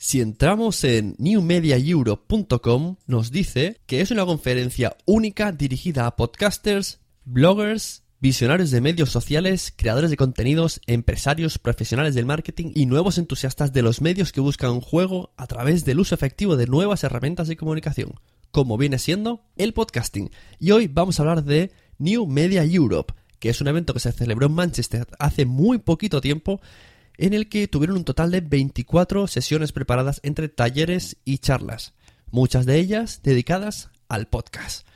Si entramos en newmediaeurope.com, nos dice que es una conferencia única dirigida a podcasters, bloggers, visionarios de medios sociales, creadores de contenidos, empresarios, profesionales del marketing y nuevos entusiastas de los medios que buscan un juego a través del uso efectivo de nuevas herramientas de comunicación, como viene siendo el podcasting. Y hoy vamos a hablar de New Media Europe, que es un evento que se celebró en Manchester hace muy poquito tiempo en el que tuvieron un total de 24 sesiones preparadas entre talleres y charlas, muchas de ellas dedicadas al podcast.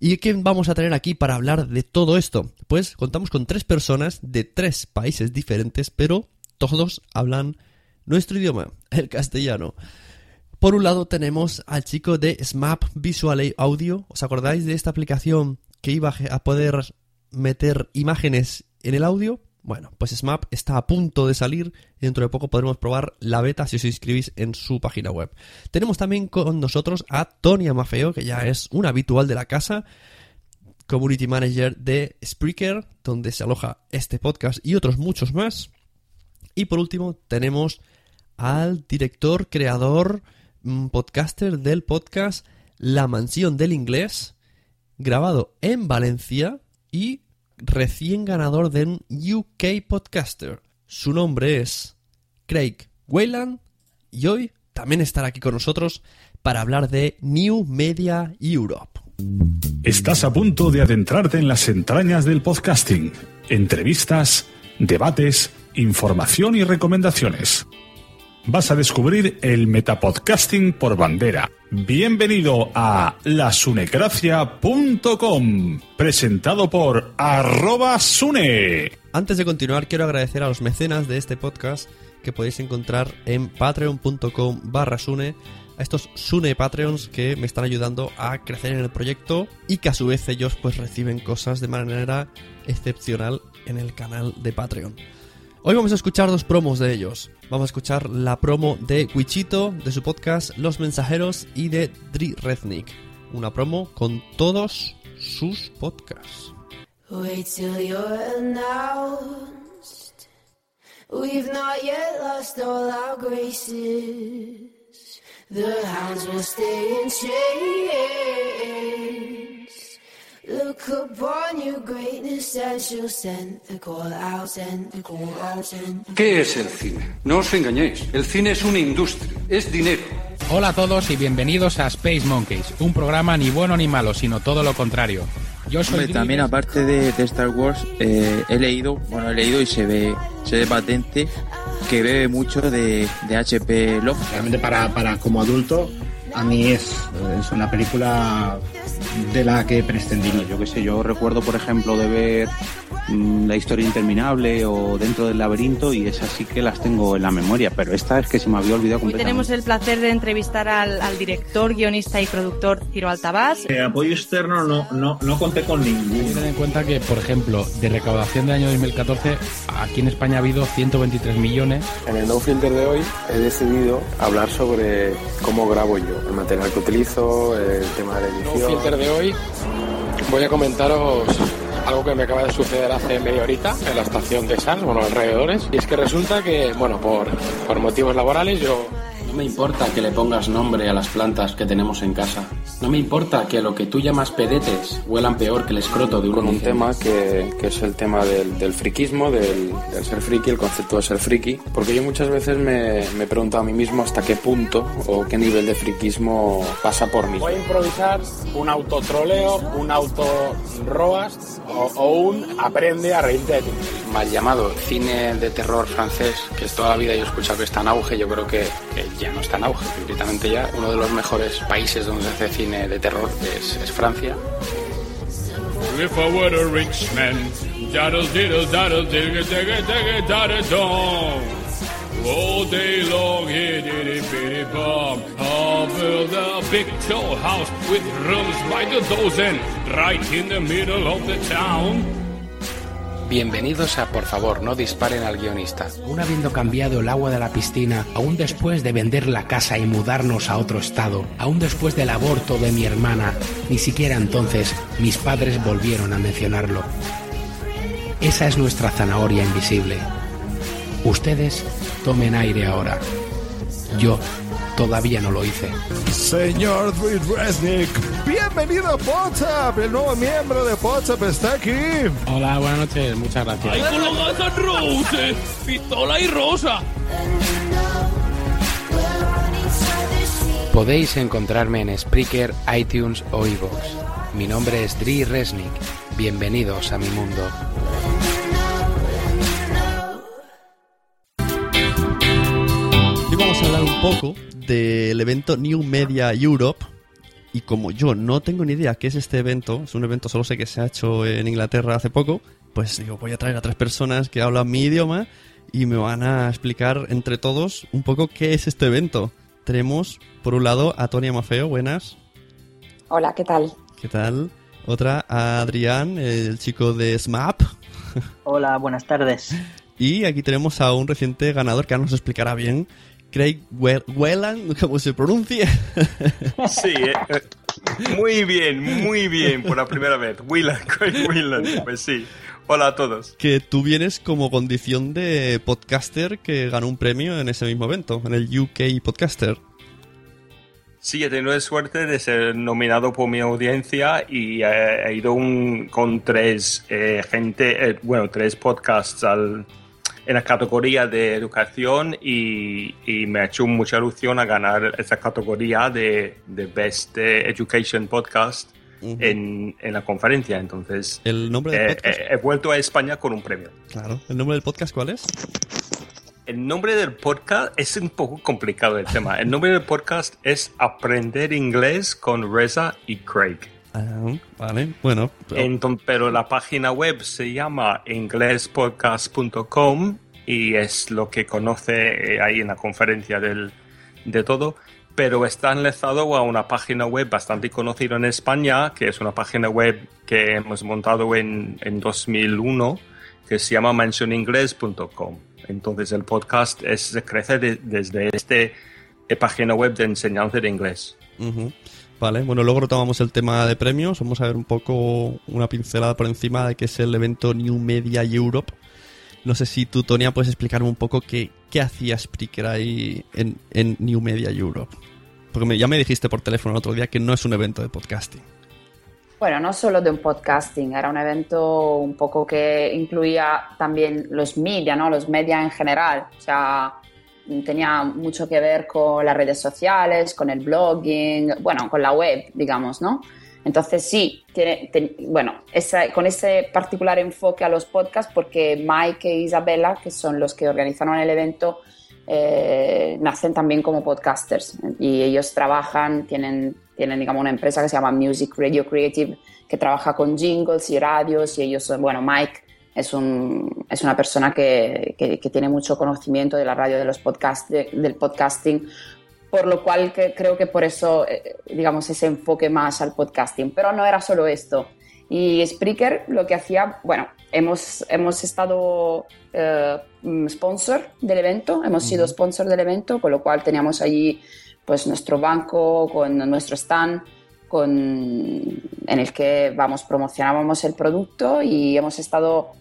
¿Y quién vamos a tener aquí para hablar de todo esto? Pues contamos con tres personas de tres países diferentes, pero todos hablan nuestro idioma, el castellano. Por un lado tenemos al chico de SMAP Visual Audio. ¿Os acordáis de esta aplicación que iba a poder meter imágenes en el audio? Bueno, pues SMAP está a punto de salir dentro de poco podremos probar la beta si os inscribís en su página web. Tenemos también con nosotros a Tony Amafeo, que ya es un habitual de la casa, Community Manager de Spreaker, donde se aloja este podcast y otros muchos más. Y por último tenemos al director, creador, mm, podcaster del podcast La Mansión del Inglés, grabado en Valencia y recién ganador de un UK Podcaster. Su nombre es Craig Wayland y hoy también estará aquí con nosotros para hablar de New Media Europe. Estás a punto de adentrarte en las entrañas del podcasting. Entrevistas, debates, información y recomendaciones. Vas a descubrir el metapodcasting por bandera. Bienvenido a lasunecracia.com, presentado por arroba sune. Antes de continuar, quiero agradecer a los mecenas de este podcast que podéis encontrar en patreon.com barra sune a estos Sune Patreons que me están ayudando a crecer en el proyecto y que a su vez ellos pues reciben cosas de manera excepcional en el canal de Patreon. Hoy vamos a escuchar dos promos de ellos. Vamos a escuchar la promo de Wichito, de su podcast Los Mensajeros y de Dri Rednick. Una promo con todos sus podcasts. Wait till you're announced. We've not yet lost all our graces. The hounds will stay in chains. Look upon your greatness and she'll send the call out, send the call out, send the ¿Qué es el cine? No os engañéis, el cine es una industria, es dinero. Hola a todos y bienvenidos a Space Monkeys, un programa ni bueno ni malo, sino todo lo contrario. Yo soy Hombre, también aparte de, de Star Wars, eh, he leído, bueno, he leído y se ve, se ve patente que bebe mucho de, de HP Lovecraft. Realmente para, para como adulto, a mí es, es una película de la que prescindiría. Yo qué sé, yo recuerdo, por ejemplo, de ver mm, La historia interminable o Dentro del laberinto y esas sí que las tengo en la memoria, pero esta es que se me había olvidado Hoy completamente. tenemos el placer de entrevistar al, al director, guionista y productor Ciro Altabás. Eh, apoyo externo no, no, no conté con ninguno. Ten en cuenta que, por ejemplo, de recaudación del año 2014, aquí en España ha habido 123 millones. En el No Filter de hoy he decidido hablar sobre cómo grabo yo, el material que utilizo, el tema de la edición. filter de hoy voy a comentaros algo que me acaba de suceder hace media horita en la estación de Sans, bueno, alrededores. Y es que resulta que, bueno, por, por motivos laborales yo... No me importa que le pongas nombre a las plantas que tenemos en casa. No me importa que lo que tú llamas pedetes huelan peor que el escroto de un Con un tema que, que es el tema del, del friquismo, del, del ser friki, el concepto de ser friki. Porque yo muchas veces me, me he preguntado a mí mismo hasta qué punto o qué nivel de friquismo pasa por mí. Voy a improvisar un autotroleo, un auto roast o, o un aprende a reírte de ti. Mal llamado cine de terror francés, que es toda la vida yo he escuchado que está en auge, yo creo que, ya no está en auge. Concretamente ya uno de los mejores países donde se hace cine de terror es, es Francia. Right in the middle of the town. Bienvenidos a Por favor, no disparen al guionista. Aún habiendo cambiado el agua de la piscina, aún después de vender la casa y mudarnos a otro estado, aún después del aborto de mi hermana, ni siquiera entonces mis padres volvieron a mencionarlo. Esa es nuestra zanahoria invisible. Ustedes tomen aire ahora. Yo todavía no lo hice. Señor Dwayne Resnick, bienvenido a WhatsApp. El nuevo miembro de WhatsApp está aquí. Hola, buenas noches, muchas gracias. ¡Ay, con los Guns N' Roses! ¡Pistola y rosa! Podéis encontrarme en Spreaker, iTunes o iVoox. Mi nombre es Dri Resnick. Bienvenidos a mi mundo. Poco del evento New Media Europe. Y como yo no tengo ni idea qué es este evento, es un evento, solo sé que se ha hecho en Inglaterra hace poco, pues digo, voy a traer a tres personas que hablan mi idioma y me van a explicar entre todos un poco qué es este evento. Tenemos, por un lado, a Tonia Mafeo, buenas. Hola, ¿qué tal? ¿Qué tal? Otra, a Adrián, el chico de SMAP. Hola, buenas tardes. Y aquí tenemos a un reciente ganador que ahora nos explicará bien, Craig Whelan, ¿cómo se pronuncia? Sí, eh, eh, muy bien, muy bien, por la primera vez. Whelan, Craig Whelan, pues sí. Hola a todos. que tú vienes como condición de podcaster que ganó un premio en ese mismo evento, en el UK Podcaster. Sí, he tenido la suerte de ser nominado por mi audiencia y eh, he ido un- con tres eh, gente, bueno, tres podcasts al- en la categoría de educación y, y me ha hecho mucha ilusión a ganar esa categoría de, de Best Education Podcast en, en la conferencia. Entonces, ¿El nombre del eh, podcast? eh, he vuelto a España con un premio. Claro. ¿El nombre del podcast cuál es? El nombre del podcast es un poco complicado el tema. El nombre del podcast es Aprender Inglés con Reza y Craig. Ah, vale, bueno. pero- la página web se llama inglespodcast.com y es lo que conoce eh, ahí en la conferencia del, de todo. Pero está enlazado a una página web bastante conocida en España, que es una página web que hemos montado en, en 2001, que se llama mentioningles.com. Entonces el podcast es, crece de- desde este eh, página web de enseñanza de inglés. Vale, bueno, luego retomamos el tema de premios. Vamos a ver un poco una pincelada por encima de qué es el evento New Media Europe. No sé si tú, Tonia, puedes explicarme un poco qué, qué hacía Spreaker ahí en, en New Media Europe. Porque me- ya me dijiste por teléfono el otro día que no es un evento de podcasting. Bueno, no solo de un podcasting, era un evento un poco que incluía también los media, ¿no? Los media en general. O tenía mucho que ver con las redes sociales, con el blogging, bueno, con la web, digamos, ¿no? Entonces sí, tiene, bueno, esa- con ese particular enfoque a los podcasts, porque Mike e Isabella, que son los que organizaron el evento, eh, nacen también como podcasters y ellos trabajan, tienen, tienen digamos una empresa que se llama Music Radio Creative que trabaja con jingles y radios y ellos, son- bueno, Mike es, un, es una persona que, que, que, tiene mucho conocimiento de la radio, de los podcast, de, del podcasting, por lo cual que, creo que por eso, eh, digamos, ese enfoque más al podcasting. Pero no era solo esto. Y Spreaker lo que hacía, bueno, hemos, hemos estado eh, sponsor del evento, hemos sido sponsor del evento, con lo cual teníamos allí pues nuestro banco con nuestro stand con, en el que vamos promocionábamos el producto y hemos estado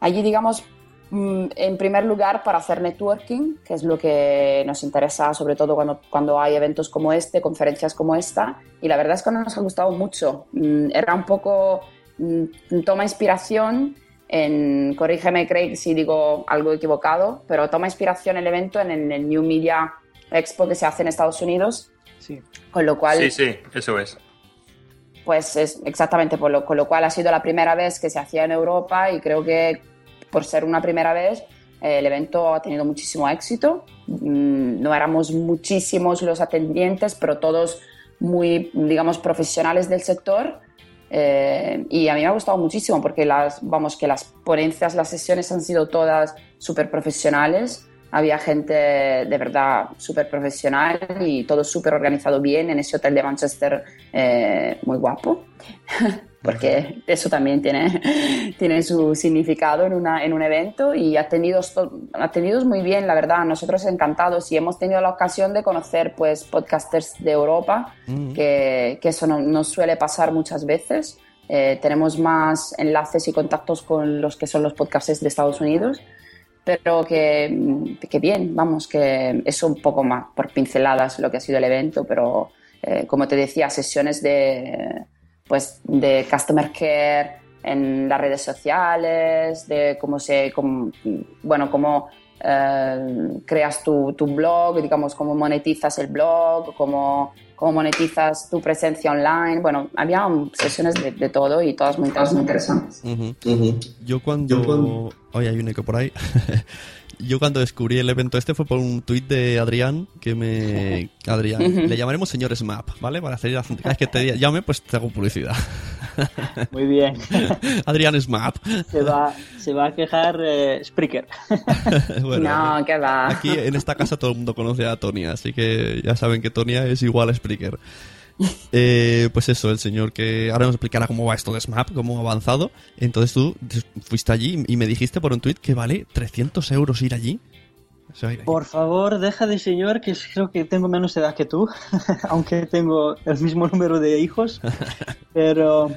allí digamos mm, en primer lugar para hacer networking, que es lo que nos interesa sobre todo cuando, cuando hay eventos como este, conferencias como esta, y la verdad es que nos ha gustado mucho. Mm, era un poco, mm, toma inspiración en, corrígeme Craig si digo algo equivocado, pero toma inspiración el evento en, en el New Media Expo que se hace en Estados Unidos. Sí. Con lo cual. Sí, sí, eso es. Pues es exactamente, por lo, con lo cual ha sido la primera vez que se hacía en Europa y creo que por ser una primera vez el evento ha tenido muchísimo éxito. Mm, no éramos muchísimos los atendientes, pero todos muy, digamos, profesionales del sector. Eh, y a mí me ha gustado muchísimo porque las, vamos, que las ponencias, las sesiones han sido todas súper profesionales había gente de verdad súper profesional y todo súper organizado bien en ese hotel de Manchester eh, muy guapo, porque eso también tiene, tiene su significado en, una, en un evento y atendidos, atendidos muy bien, la verdad, nosotros encantados y hemos tenido la ocasión de conocer pues podcasters de Europa, Mm. que, que eso no, no suele pasar muchas veces. Eh, tenemos más enlaces y contactos con los que son los podcasters de Estados Unidos pero que, que, bien, vamos, que es un poco más por pinceladas lo que ha sido el evento, pero eh, como te decía, sesiones de, pues, de customer care en las redes sociales, de cómo se, cómo, bueno, cómo eh, creas tu, tu, blog, digamos, cómo monetizas el blog, cómo, cómo monetizas tu presencia online. Bueno, había sesiones de, de todo y todas muy, todas muy interesantes. Uh -huh. Uh -huh. Yo cuando... Yo cuando... Hoy hay un eco por ahí. Yo cuando descubrí el evento este fue por un tuit de Adrián que me... Adrián, uh -huh. le llamaremos señor Smap, ¿vale? Para hacer cada vez que te llame, pues te hago publicidad. Muy bien. Adrián Smap. Se va, se va a quejar eh, Spreaker. bueno, no, que va. Aquí en esta casa todo el mundo conoce a Tonia, así que ya saben que Tonia es igual a Spreaker. Eh, pues eso, el señor que ahora nos explicará cómo va esto de SMAP, cómo ha avanzado. Entonces tú fuiste allí y me dijiste por un tuit que vale 300 euros ir allí. O sea, ir por favor, deja de señor, que creo que tengo menos edad que tú, aunque tengo el mismo número de hijos. Pero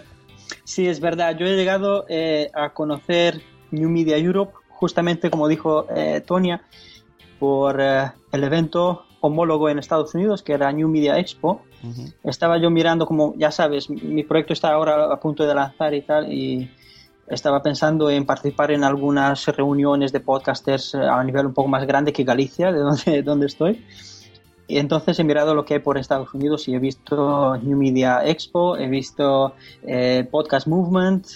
sí, es verdad, yo he llegado eh, a conocer New Media Europe, justamente como dijo eh, Tonia, por eh, el evento homólogo en Estados Unidos, que era New Media Expo. Estaba yo mirando, como ya sabes, mi proyecto está ahora a punto de lanzar y tal, y estaba pensando en participar en algunas reuniones de podcasters a nivel un poco más grande que Galicia, de donde, donde estoy. Y entonces he mirado lo que hay por Estados Unidos y he visto New Media Expo, he visto eh, Podcast Movement,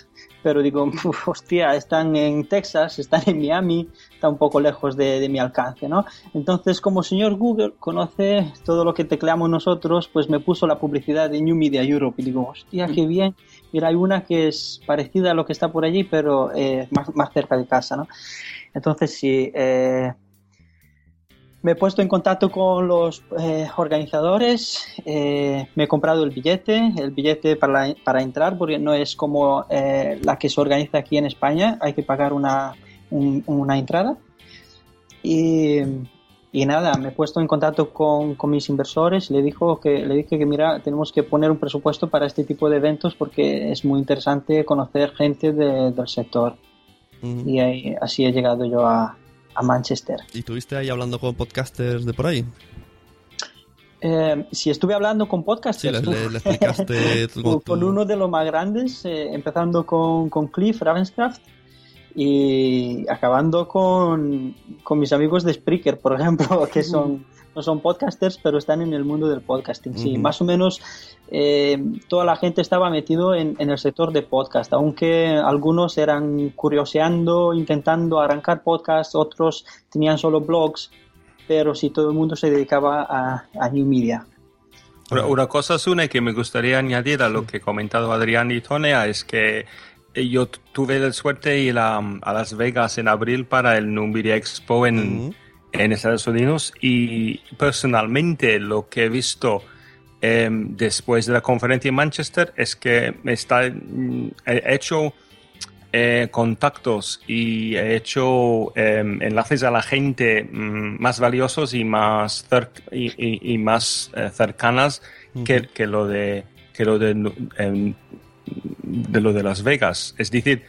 pero digo, hostia, están en Texas, están en Miami, está un poco lejos de, de, mi alcance, ¿no? Entonces, como señor Google conoce todo lo que tecleamos nosotros, pues me puso la publicidad de New Media Europe y digo, hostia, qué bien. Mira, hay una que es parecida a lo que está por allí, pero eh, más, más cerca de casa, ¿no? Entonces, sí, eh, me he puesto en contacto con los eh, organizadores, eh, me he comprado el billete, el billete para, la, para entrar, porque no es como eh, la que se organiza aquí en España, hay que pagar una, un, una entrada. Y, y, nada, me he puesto en contacto con, con, mis inversores le, dijo que, le dije que mira, tenemos que poner un presupuesto para este tipo de eventos porque es muy interesante conocer gente de, del sector. Uh -huh. Y ahí, así he llegado yo a, a Manchester. ¿Y estuviste ahí hablando con podcasters de por ahí? Eh, si estuve hablando con podcasters. Sí, le, le explicaste con, con, uno de los más grandes, eh, empezando con, con Cliff Ravenscraft y acabando con, con, mis amigos de Spreaker, por ejemplo, que son no son podcasters, pero están en el mundo del podcasting. Sí, uh -huh. más o menos eh, toda la gente estaba metido en, en, el sector de podcast, aunque algunos eran curioseando, intentando arrancar podcasts, otros tenían solo blogs, pero sí todo el mundo se dedicaba a, a New Media. Una, una cosa, Sune, que me gustaría añadir a lo que ha comentado Adrián y Tonia es que eh, yo tu- tuve la suerte de ir a, a Las Vegas en abril para el Numidia Expo en, en Estados Unidos y personalmente lo que he visto eh, después de la conferencia en Manchester es que está, mm, he hecho eh, contactos y he hecho eh, enlaces a la gente mm, más valiosos y más, y, y- y más eh, cercanas que, que lo de que lo de, em, de lo de Las Vegas. Es decir,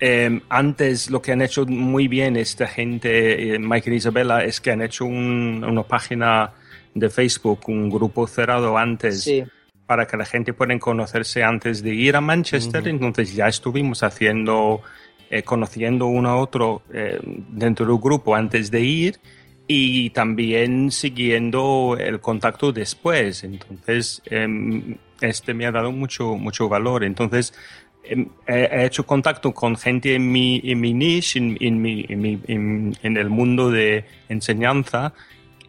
eh, antes lo que han hecho muy bien esta gente, eh, Mike y Isabella, es que han hecho un- una página de Facebook, un grupo cerrado antes Sí. para que la gente pueda conocerse antes de ir a Manchester. Entonces ya estuvimos haciendo, eh, conociendo uno a otro eh, dentro del grupo antes de ir y también siguiendo el contacto después. Entonces, em, este me ha dado mucho, mucho valor. Entonces, he, he hecho contacto con gente en mi, en mi niche, en, en mi- en mi- en- el mundo de enseñanza,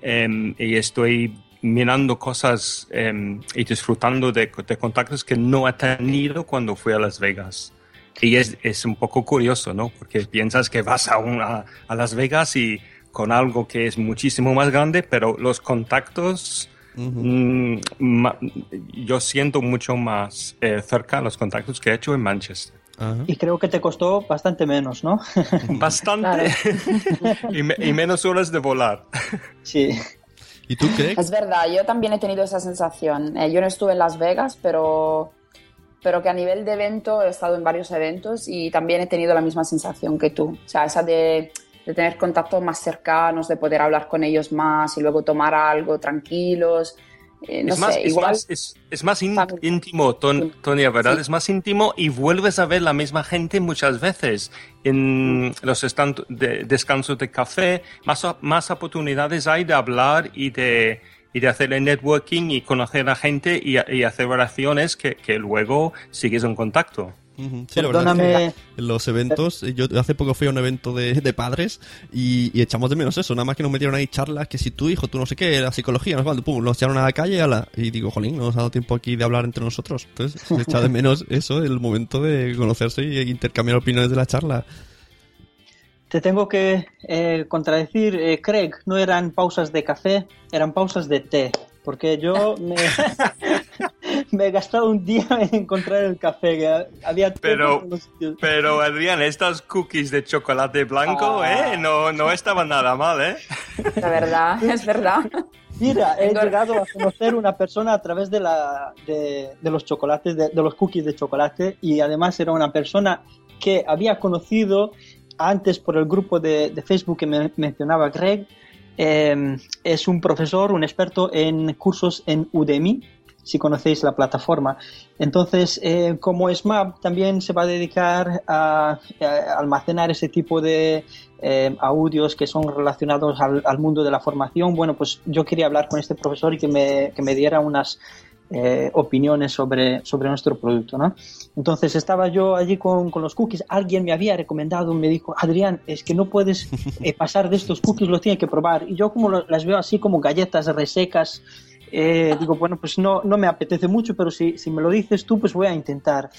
em, y estoy mirando cosas em, y disfrutando de, de contactos que no he tenido cuando fui a Las Vegas. Y es, es un poco curioso, ¿no? Porque piensas que vas a, una, a Las Vegas y con algo que es muchísimo más grande, pero los contactos, mm, ma- yo siento mucho más eh, cerca los contactos que he hecho en Manchester. Y creo que te costó bastante menos, ¿no? Bastante. y, me- y menos horas de volar. Sí. ¿Y tú crees? Es verdad, yo también he tenido esa sensación. Eh, yo no estuve en Las Vegas, pero, pero que a nivel de evento he estado en varios eventos y también he tenido la misma sensación que tú. O sea, esa de, de tener contactos más cercanos, de poder hablar con ellos más y luego tomar algo tranquilos. Eh, no es, más, sé, es, igual. más, es, es más íntimo, Ton- Tonia, ¿verdad? Es más íntimo y vuelves a ver la misma gente muchas veces en los estan- de- descansos de café. Más, más oportunidades hay de hablar y de, y de hacer el networking y conocer a gente y, y hacer relaciones que, que luego sigues en contacto. Sí, la verdad es Perdóname. que los eventos, yo hace poco fui a un evento de, de padres y, y echamos de menos eso, nada más que nos metieron ahí charlas que si tu hijo, tú no sé qué, la psicología, no sé cuánto, pum, nos echaron a la calle ala, y digo, jolín, no nos ha dado tiempo aquí de hablar entre nosotros. Entonces, se echa de menos eso, el momento de conocerse y intercambiar opiniones de la charla. Te tengo que eh, contradecir, eh, Craig, no eran pausas de café, eran pausas de té. Porque yo me, me he gastado un día en encontrar el café. que había Pero, pero Adrián, estas cookies de chocolate blanco, Ah. ¿eh? No, no estaban nada mal, ¿eh? La verdad, es verdad. Mira, he llegado a conocer una persona a través de, la, de, de los chocolates, de, de los cookies de chocolate, y además era una persona que había conocido antes por el grupo de, de Facebook que me mencionaba Greg. Eh, es un profesor, un experto en cursos en Udemy, si conocéis la plataforma. Entonces, eh, como SMAP también se va a dedicar a, almacenar ese tipo de eh, audios que son relacionados al, mundo de la formación, bueno, pues yo quería hablar con este profesor y que me, que me diera unas eh, opiniones sobre, sobre nuestro producto, ¿no? Entonces estaba yo allí con, con los cookies, alguien me había recomendado, me dijo, Adrián, es que no puedes eh, pasar de estos cookies, los tienes que probar. Y yo como las veo así como galletas resecas, eh, digo, bueno, pues no, no me apetece mucho, pero si, si me lo dices tú, pues voy a intentar.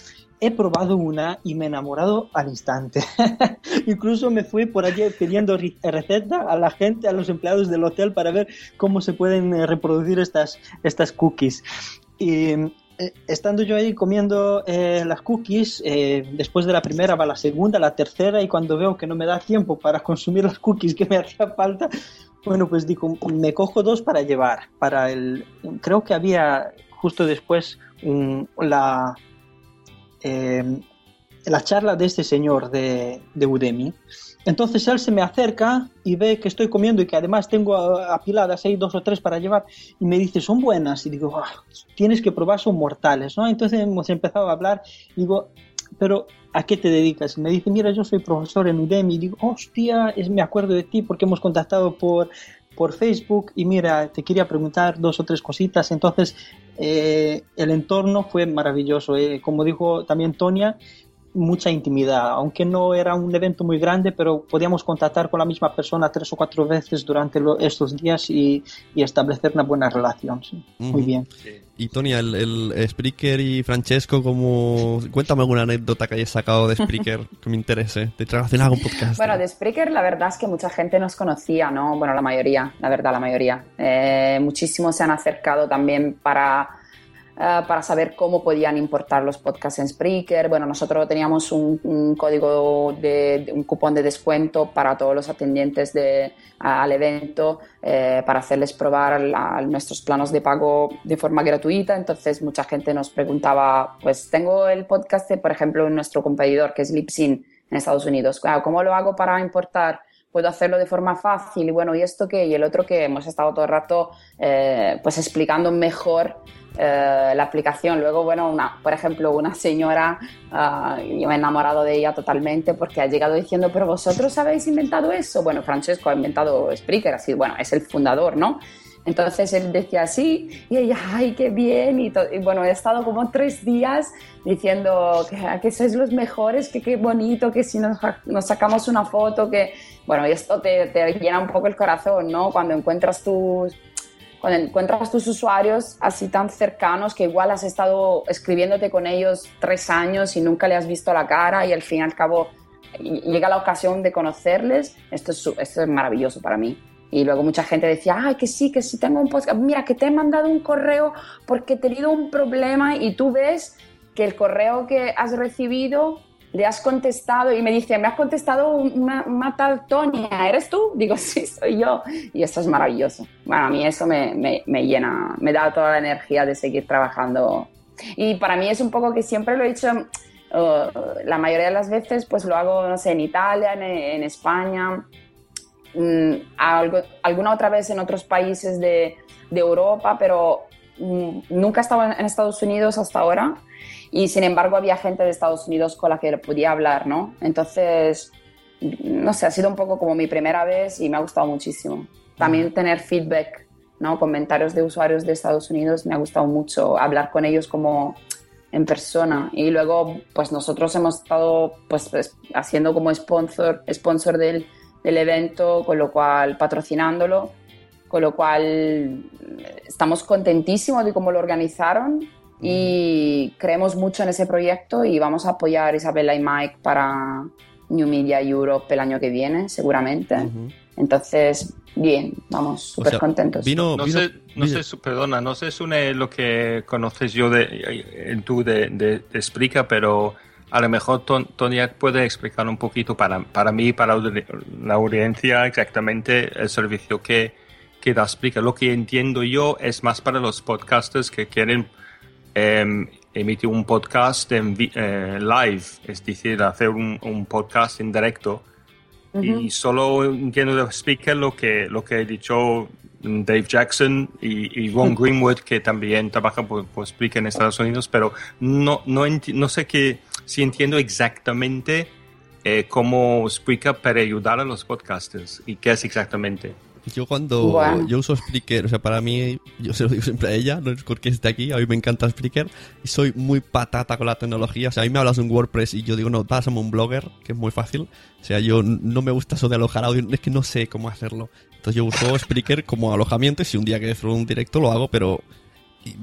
He probado una y me he enamorado al instante. Incluso me fui por allí pidiendo receta a la gente, a los empleados del hotel para ver cómo se pueden eh, reproducir estas, estas cookies. Y eh, estando yo ahí comiendo eh, las cookies, eh, después de la primera va la segunda, la tercera, y cuando veo que no me da tiempo para consumir las cookies que me hacía falta, bueno, pues digo, me cojo dos para llevar. Para el, creo que había justo después la, eh, la charla de este señor de, de Udemy. Entonces él se me acerca y ve que estoy comiendo y que además tengo apiladas ahí dos o tres para llevar y me dice, son buenas. Y digo, "Ah, tienes que probar, son mortales, ¿no? Entonces hemos empezado a hablar y digo, pero ¿a qué te dedicas? Me dice, mira, yo soy profesor en Udemy. Y digo, hostia, es, me acuerdo de ti porque hemos contactado por, por Facebook y mira, te quería preguntar dos o tres cositas. Entonces, eh, el entorno fue maravilloso. eh. Como dijo también Tonia, mucha intimidad, aunque no era un evento muy grande, pero podíamos contactar con la misma persona tres o cuatro veces durante lo- estos días y, y establecer una buena relación. sí. Muy bien. Y Tony, el, el Spreaker y Francesco, como... cuéntame alguna anécdota que hayas sacado de Spreaker que me interese, de relacionada con podcast. Bueno, de Spreaker la verdad es que mucha gente nos conocía, ¿no? Bueno, la mayoría, la verdad, la mayoría. Eh, muchísimos se han acercado también para, eh, para saber cómo podían importar los podcasts en Spreaker. Bueno, nosotros teníamos un, un código, de, de- un cupón de descuento para todos los atendientes de, al evento, eh, para hacerles probar la- nuestros planos de pago de forma gratuita. Entonces, mucha gente nos preguntaba, pues tengo el podcast, de, por ejemplo, nuestro competidor, que es Lipsin en Estados Unidos. Claro, ¿Cómo lo hago para importar? Puedo hacerlo de forma fácil y bueno, ¿y esto qué? Y el otro que hemos estado todo el rato eh, pues explicando mejor eh, la aplicación. Luego, bueno, una, por ejemplo, una señora, ah, yo me he enamorado de ella totalmente porque ha llegado diciendo, pero vosotros habéis inventado eso. Bueno, Francesco ha inventado Spreaker, así, bueno, es el fundador, ¿no? Entonces él decía sí y ella, ay, qué bien. Y, y bueno, he estado como tres días diciendo que, que sois los mejores, que qué bonito, que si nos, nos sacamos una foto, que bueno, y esto te, te llena un poco el corazón, ¿no? Cuando encuentras tus, cuando encuentras tus usuarios así tan cercanos que igual has estado escribiéndote con ellos tres años y nunca le has visto la cara y al fin y al cabo y- llega la ocasión de conocerles, esto es, su- esto es maravilloso para mí. Y luego mucha gente decía, ay, que sí, que sí tengo un podcast, mira, que te he mandado un correo porque he tenido un problema y tú ves que el correo que has recibido le has contestado y me dice, me has contestado una, una tal Tonia, ¿eres tú? Digo, sí, soy yo. Y esto es maravilloso. Bueno, a mí eso me, me, me llena, me da toda la energía de seguir trabajando. Y para mí es un poco que siempre lo he hecho, uh, la mayoría de las veces pues lo hago, no sé, en Italia, en, en España, mm, algo, alguna otra vez en otros países de, de Europa, pero mm, nunca he estado en Estados Unidos hasta ahora y sin embargo había gente de Estados Unidos con la que podía hablar, ¿no? Entonces, no sé, ha sido un poco como mi primera vez y me ha gustado muchísimo. También tener feedback, ¿no? Comentarios de usuarios de Estados Unidos, me ha gustado mucho hablar con ellos como en persona y luego pues nosotros hemos estado pues, pues, haciendo como sponsor, sponsor del, del evento, con lo cual patrocinándolo, con lo cual estamos contentísimos de cómo lo organizaron y creemos mucho en ese proyecto y vamos a apoyar a Isabela y Mike para New Media Europe el año que viene, seguramente. Entonces, bien, vamos súper contentos. no sé, no sé, su- perdona, no sé Sune, lo que conoces yo de tú de, de, de Spreaker, pero a lo mejor Ton- Toniak puede explicar un poquito para, para mí, para la audiencia, exactamente el servicio que, que da Spreaker. Lo que entiendo yo es más para los podcasters que quieren emitir un podcast en vi- eh, live, es decir, hacer un, un podcast en directo. Y solo entiendo de Speaker lo que, lo que he dicho Dave Jackson y, y Ron Greenwood, que también trabaja por, por Spreaker en Estados Unidos, pero no, no, no sé qué, si entiendo exactamente eh, cómo Spreaker para ayudar a los podcasters y qué es exactamente. Yo cuando Bueno. yo uso Spreaker, o sea, para mí, yo se lo digo siempre a ella, no es porque esté aquí, a mí me encanta Spreaker y soy muy patata con la tecnología. O sea, a mí me hablas de un WordPress y yo digo, no, pásame un blogger, que es muy fácil. O sea, yo no me gusta eso de alojar audio, es que no sé cómo hacerlo. Entonces yo uso Spreaker como alojamiento y si un día quiero hacer un directo lo hago, pero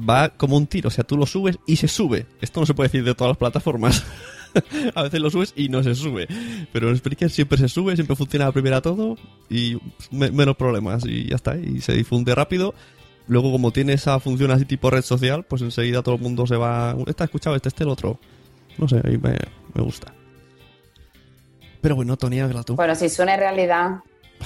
va como un tiro. O sea, tú lo subes y se sube. Esto no se puede decir de todas las plataformas. a veces lo subes y no se sube. Pero en Spreaker siempre se sube, siempre funciona a la primera todo y me- menos problemas y ya está. Y se difunde rápido. Luego, como tiene esa función así tipo red social, pues enseguida todo el mundo se va. Está escuchado este, este, el otro. No sé, ahí me, me gusta. Pero bueno, Tony, habla tú. Bueno, si suena realidad,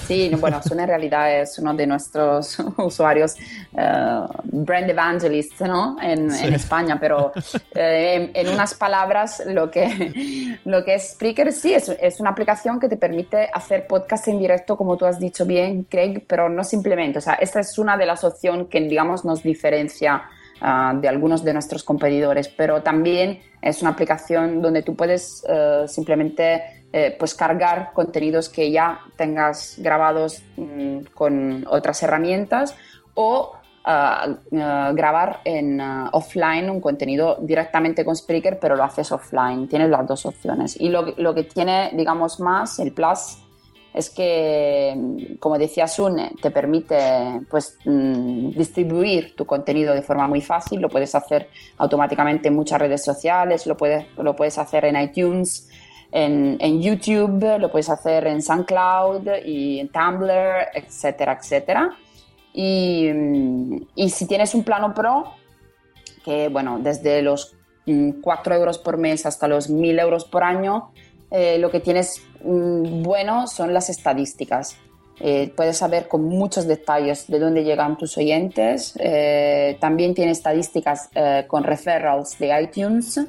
sí, bueno, suena realidad es uno de nuestros usuarios eh, brand evangelist, ¿no? En, Sí. en España, pero eh, en, en unas palabras, lo que, lo que es Spreaker sí es, es una aplicación que te permite hacer podcast en directo, como tú has dicho bien, Craig, pero no simplemente, o sea, esta es una de las opciones que, digamos, nos diferencia ah, de algunos de nuestros competidores, pero también es una aplicación donde tú puedes eh, simplemente eh, pues cargar contenidos que ya tengas grabados mm, con otras herramientas o ah, ah, grabar en offline un contenido directamente con Spreaker, pero lo haces offline. Tienes las dos opciones. Y lo, lo que tiene, digamos, más, el plus, es que, mm, como decía Sune, te permite pues, mm, distribuir tu contenido de forma muy fácil. Lo puedes hacer automáticamente en muchas redes sociales, lo puedes, lo puedes hacer en iTunes, en, en YouTube, lo puedes hacer en SoundCloud y en Tumblr, etcétera, etcétera. Y, mm, y si tienes un plano pro, que bueno, desde los mm, 4 euros por mes hasta los 1000 euros por año, eh, lo que tienes mm, bueno son las estadísticas. Eh, puedes saber con muchos detalles de dónde llegan tus oyentes. Eh, también tiene estadísticas eh, con referrals de iTunes.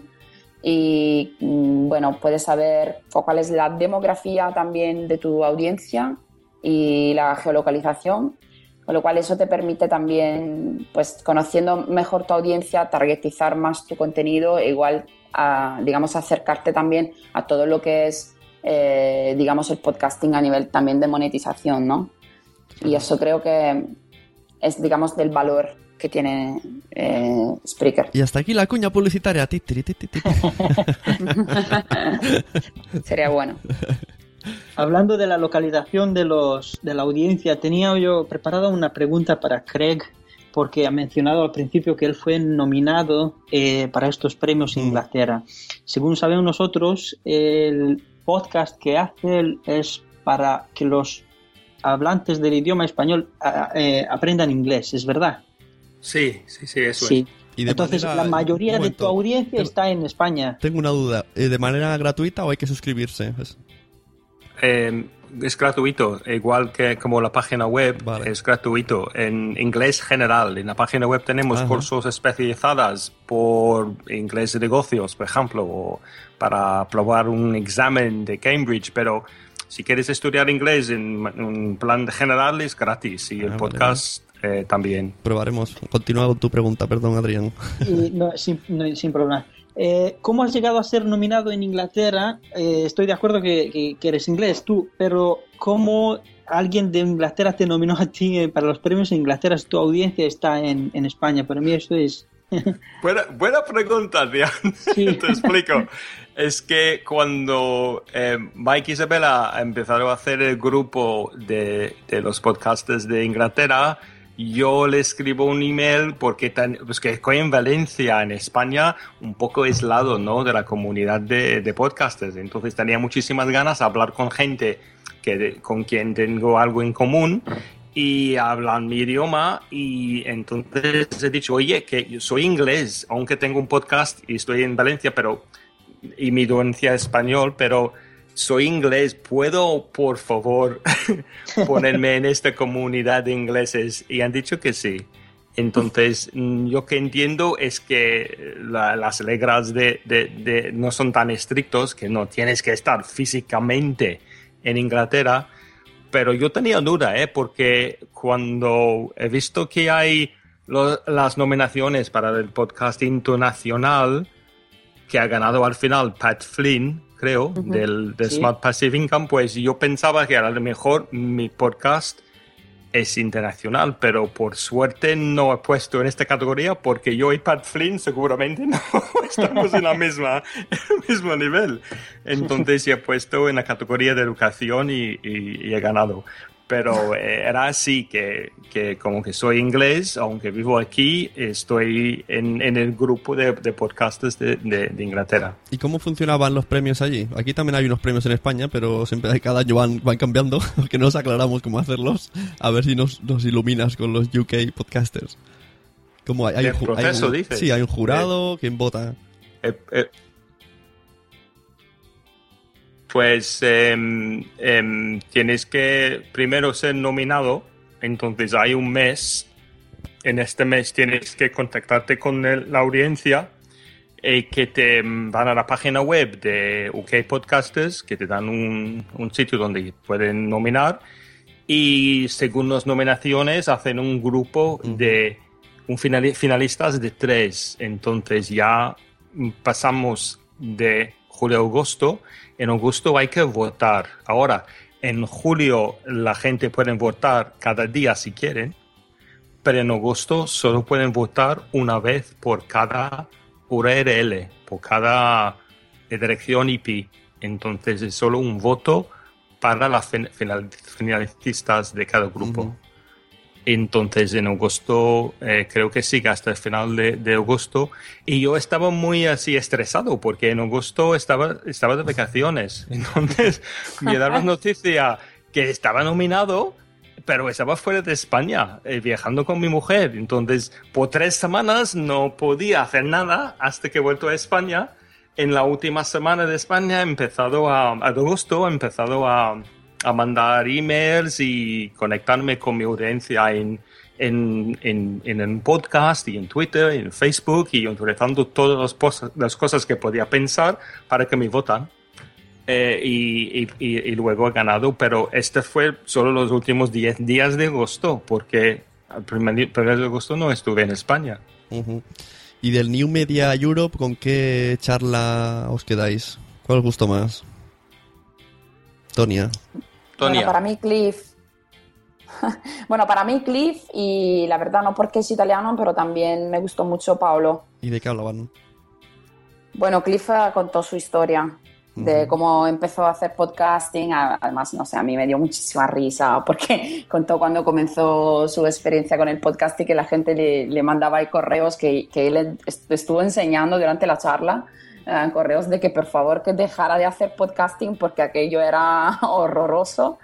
Y mm, bueno, puedes saber cuál es la demografía también de tu audiencia y la geolocalización. Con lo cual eso te permite también, pues conociendo mejor tu audiencia, targetizar más tu contenido e igual, a, digamos, acercarte también a todo lo que es, eh, digamos, el podcasting a nivel también de monetización, ¿no? Y eso creo que es, digamos, del valor que tiene eh, Spreaker. Y hasta aquí la cuña publicitaria. Sería bueno. Hablando de la localización de, los, de la audiencia, tenía yo preparada una pregunta para Craig, porque ha mencionado al principio que él fue nominado eh, para estos premios en Inglaterra. Según sabemos nosotros, el podcast que hace él es para que los hablantes del idioma español a- eh, aprendan inglés, ¿es verdad? Sí, sí, sí, eso Sí. es. Y Entonces, manera- la mayoría de tu audiencia está en España. Tengo una duda. ¿eh, ¿De manera gratuita o hay que suscribirse? Es- Eh, es gratuito, igual que como la página web, es gratuito. En inglés general, en la página web tenemos Ajá. cursos especializados por inglés de negocios, por ejemplo, o para probar un examen de Cambridge, pero si quieres estudiar inglés en un plan general es gratis y el Ah, vale, podcast eh, también. Probaremos. Continúa con tu pregunta, perdón, Adrián. Y no, sin, no, sin problema. Eh, ¿Cómo has llegado a ser nominado en Inglaterra? Eh, estoy de acuerdo que, que- que eres inglés tú, pero ¿cómo alguien de Inglaterra te nominó a ti eh, para los premios en Inglaterra si tu audiencia está en, en España? Para mí esto es... Buena, buena pregunta, Dian. Te explico. Es que cuando eh, Mike y Isabella empezaron a hacer el grupo de, de los podcasters de Inglaterra, yo le escribo un email porque tan, pues que estoy en Valencia, en España, un poco aislado ¿no? de la comunidad de, de podcasters. Entonces tenía muchísimas ganas de hablar con gente que, con quien tengo algo en común y hablan mi idioma y entonces he dicho, oye, que yo soy inglés, aunque tengo un podcast y estoy en Valencia, pero y mi dolencia es español, pero soy inglés, ¿puedo por favor ponerme en esta comunidad de ingleses? Y han dicho que sí. Entonces, mm, yo que entiendo es que la- las reglas de- de- no son tan estrictos, que no tienes que estar físicamente en Inglaterra, pero yo tenía duda, ¿eh? porque cuando he visto que hay lo- las nominaciones para el podcast internacional, que ha ganado al final Pat Flynn, creo, del de Sí. Smart Passive Income, pues yo pensaba que a lo mejor mi podcast es internacional, pero por suerte no he puesto en esta categoría porque yo y Pat Flynn seguramente no estamos en la misma, el mismo nivel. Entonces he puesto en la categoría de educación y- y he ganado. Pero eh, era así que, que como que soy inglés, aunque vivo aquí, estoy en, en el grupo de, de podcasters de, de- de Inglaterra. ¿Y cómo funcionaban los premios allí? Aquí también hay unos premios en España, pero siempre cada año van, van cambiando, que no os aclaramos cómo hacerlos. A ver si nos, nos iluminas con los UK podcasters. ¿Cómo hay, hay ¿El un ju- hay proceso, un- dices? Sí, hay un jurado, ¿quién vota? Eh, eh, pues em, em, tienes que primero ser nominado, entonces hay un mes. En este mes tienes que contactarte con el- la audiencia y que te mm, van a la página web de UK Podcasters, que te dan un, un sitio donde pueden nominar y según las nominaciones hacen un grupo de un finali- finalistas de tres. Entonces ya mm, pasamos de julio a agosto. En agosto hay que votar. Ahora, en julio la gente puede votar cada día si quieren, pero en agosto solo pueden votar una vez por cada URL, por cada dirección IP. Entonces es solo un voto para las fin- final- finalistas de cada grupo. Entonces en agosto, eh, creo que sigue hasta el final de, de agosto. Y yo estaba muy así estresado porque en agosto estaba, estaba de vacaciones. Entonces me daban noticia que estaba nominado, pero estaba fuera de España, eh, viajando con mi mujer. Entonces por tres semanas no podía hacer nada hasta que he vuelto a España. En la última semana de España he empezado a, a agosto, he empezado a, a mandar emails y conectarme con mi audiencia en, en, en, en un podcast y en Twitter y en Facebook y utilizando todas las, cosas- las cosas que podía pensar para que me votan. Eh, y, y- y- luego he ganado, pero este fue solo los últimos 10 días de agosto, porque el primer, primer de agosto no estuve en España. Ujú. Y del New Media Europe, ¿con qué charla os quedáis? ¿Cuál os gustó más? Tonia. Bueno, para mí Cliff. bueno, para mí Cliff y la verdad no porque es italiano, pero también me gustó mucho Paolo. ¿Y de qué hablaban? Bueno, Cliff contó su historia de cómo empezó a hacer podcasting. Además, no sé, a mí me dio muchísima risa porque contó cuando comenzó su experiencia con el podcast y que la gente le, le mandaba ahí correos que, que él est- estuvo enseñando durante la charla. Eh, correos de que por favor que dejara de hacer podcasting porque aquello era horroroso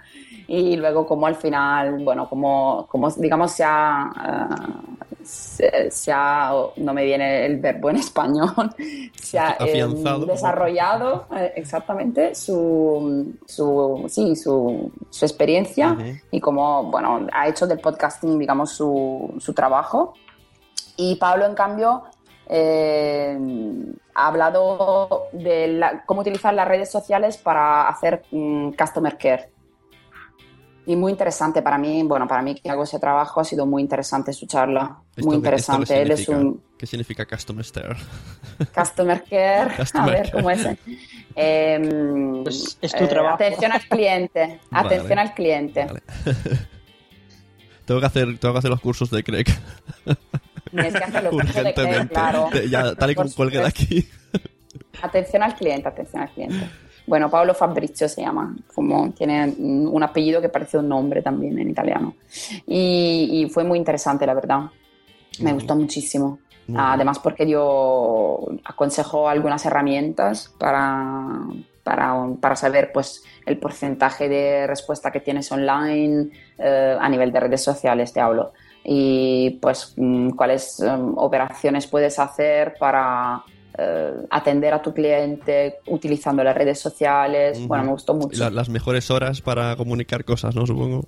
y luego como al final, bueno, como, como digamos se ha, eh, se, se ha, no me viene el verbo en español, se ha eh, desarrollado eh, exactamente su, su, sí, su, su experiencia y como, bueno, ha hecho del podcasting, digamos, su, su trabajo. Y Pablo, en cambio, eh, ha hablado de la- cómo utilizar las redes sociales para hacer mm, customer care. Y muy interesante para mí, bueno, para mí que hago ese trabajo ha sido muy interesante su charla. ¿Esto muy interesante. Él es significa? un ¿Qué significa Customer Stare? customer care. Customer a ver care. cómo es. Em, es tu eh, trabajo. Atención al cliente. Vale. Atención al cliente. Tengo que hacer, tengo que hacer los cursos de Craig. Tienes que de claro. Ya, tal y como cuelgue de aquí. Atención al cliente, atención al cliente. Bueno, Pablo Fabrizio se llama, como tiene un apellido que parece un nombre también en italiano. Y, y fue muy interesante, la verdad. Me gustó muchísimo. Muy Además, porque dio, aconsejó algunas herramientas para, para, para saber pues, el porcentaje de respuesta que tienes online eh, a nivel de redes sociales, te hablo. Y pues mm, cuáles em, operaciones puedes hacer para eh, atender a tu cliente utilizando las redes sociales. Bueno, me gustó mucho. La- las mejores horas para comunicar cosas, ¿no? Supongo.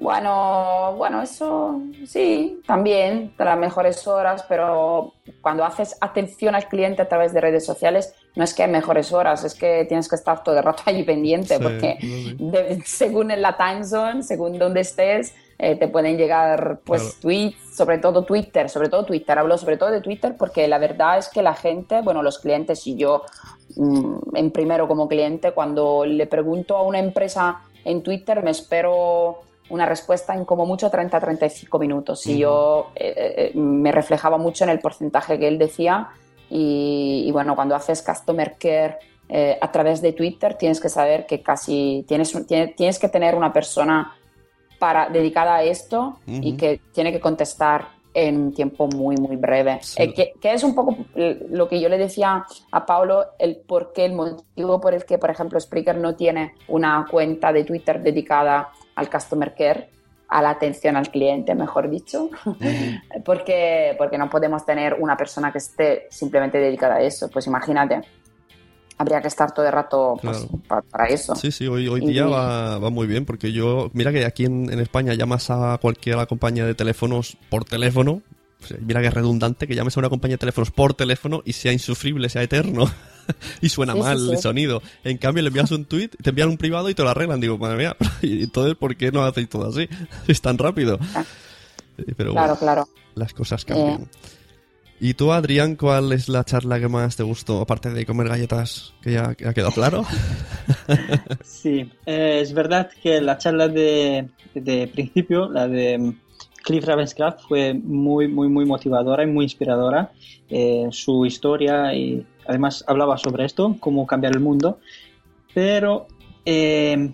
Bueno, bueno, eso sí, también, las mejores horas, pero cuando haces atención al cliente a través de redes sociales, no es que hay mejores horas, es que tienes que estar todo el rato allí pendiente, Sí, porque sí. de- según en la time zone, según donde estés, eh, te pueden llegar pues Claro. tweets, sobre todo Twitter, sobre todo Twitter, hablo sobre todo de Twitter porque la verdad es que la gente, bueno, los clientes y yo mm, en primero como cliente, cuando le pregunto a una empresa en Twitter, me espero una respuesta en como mucho 30-35 minutos. Y yo eh, eh, me reflejaba mucho en el porcentaje que él decía. Y, y bueno, cuando haces customer care eh, a través de Twitter, tienes que saber que casi tienes, tienes que tener una persona para, dedicada a esto y que tiene que contestar en un tiempo muy, muy breve. Eh, que, que es un poco lo que yo le decía a Pablo, el por qué, el motivo por el que, por ejemplo, Spreaker no tiene una cuenta de Twitter dedicada al customer care, a la atención al cliente, mejor dicho, porque, porque no podemos tener una persona que esté simplemente dedicada a eso. Pues imagínate, habría que estar todo el rato pues, Claro. para, eso. Sí, sí, hoy, hoy Y- día va, va muy bien porque yo, mira que aquí en, en España llamas a cualquier compañía de teléfonos por teléfono. mira que es redundante que llames a una compañía de teléfonos por teléfono y sea insufrible, sea eterno. y suena Sí, mal sí. el sonido. En cambio, le envías un tweet, te envían un privado y te lo arreglan. Digo, madre mía, y entonces, ¿por qué no hacéis todo así? Es tan rápido. Eh, Pero Claro, bueno, claro. las cosas cambian. ¿Y tú, Adrián, cuál es la charla que más te gustó? Aparte de comer galletas, que ya ha quedado claro. Sí, eh, es verdad que la charla de, de principio, la de Cliff Ravenscraft fue muy, muy, muy motivadora y muy inspiradora. Eh, su historia y además hablaba sobre esto, cómo cambiar el mundo. Pero eh,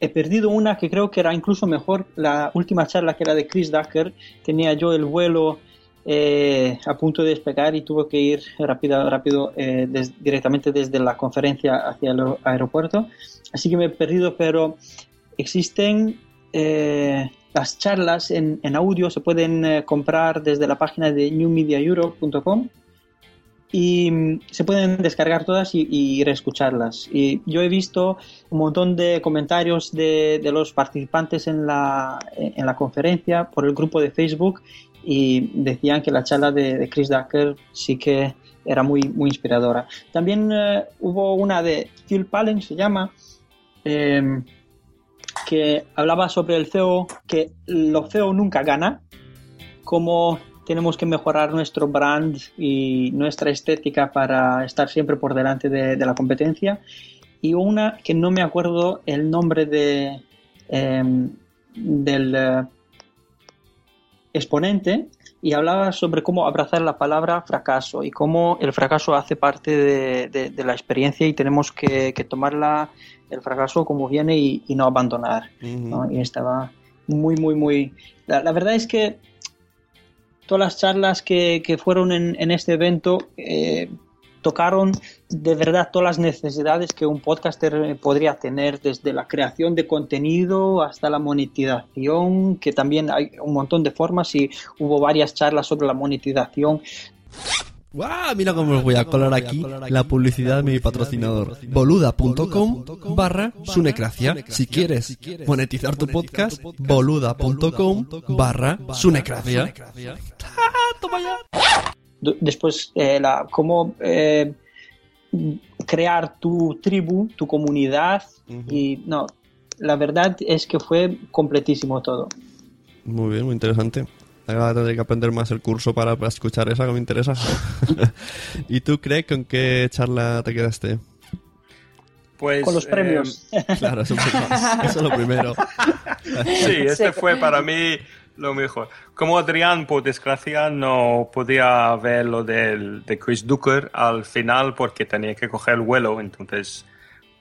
he perdido una que creo que era incluso mejor, la última charla que era de Chris Ducker. Tenía yo el vuelo eh, a punto de despegar y tuve que ir rápido, rápido eh, directamente desde la conferencia hacia el aeropuerto. Así que me he perdido, pero existen eh, las charlas en, audio, se pueden comprar desde la página de newmediaeuro.com y mm, se pueden descargar todas y, y, reescucharlas. Y yo he visto un montón de comentarios de, de los participantes en la, en la conferencia por el grupo de Facebook y decían que la charla de, de Chris Ducker sí que era muy, muy inspiradora. También eh, hubo una de Phil Pallen, se llama, eh, que hablaba sobre el feo, que lo feo nunca gana, cómo tenemos que mejorar nuestro brand y nuestra estética para estar siempre por delante de, de la competencia. Y una que no me acuerdo el nombre de, eh, del exponente y hablaba sobre cómo abrazar la palabra fracaso y cómo el fracaso hace parte de, de, de la experiencia y tenemos que, que tomarla el fracaso como viene y, y no abandonar. Uh -huh. ¿no? Y estaba muy, muy, muy... La, la, verdad es que todas las charlas que, que fueron en, en, este evento eh, tocaron de verdad todas las necesidades que un podcaster podría tener, desde la creación de contenido hasta la monetización, que también hay un montón de formas y hubo varias charlas sobre la monetización. ¡Wow! Mira cómo os voy a colar aquí la publicidad de mi patrocinador. Boluda.com barra Sunecracia. Si quieres monetizar tu podcast, boluda.com barra Sunecracia. ¡Toma ya! Después eh, la, cómo eh, crear tu tribu, tu comunidad uh -huh. y no, la verdad es que fue completísimo todo. Muy bien, muy interesante. Ahora tendré que aprender más el curso para, para escuchar esa que me interesa. ¿Y tú, Craig, con qué charla te quedaste? Pues, con los premios. Eh, claro, eso, eso, es lo primero. sí, este sí. fue para mí lo mejor. Como Adrián, por desgracia, no podía ver lo del, de Chris Ducker al final porque tenía que coger el vuelo, entonces...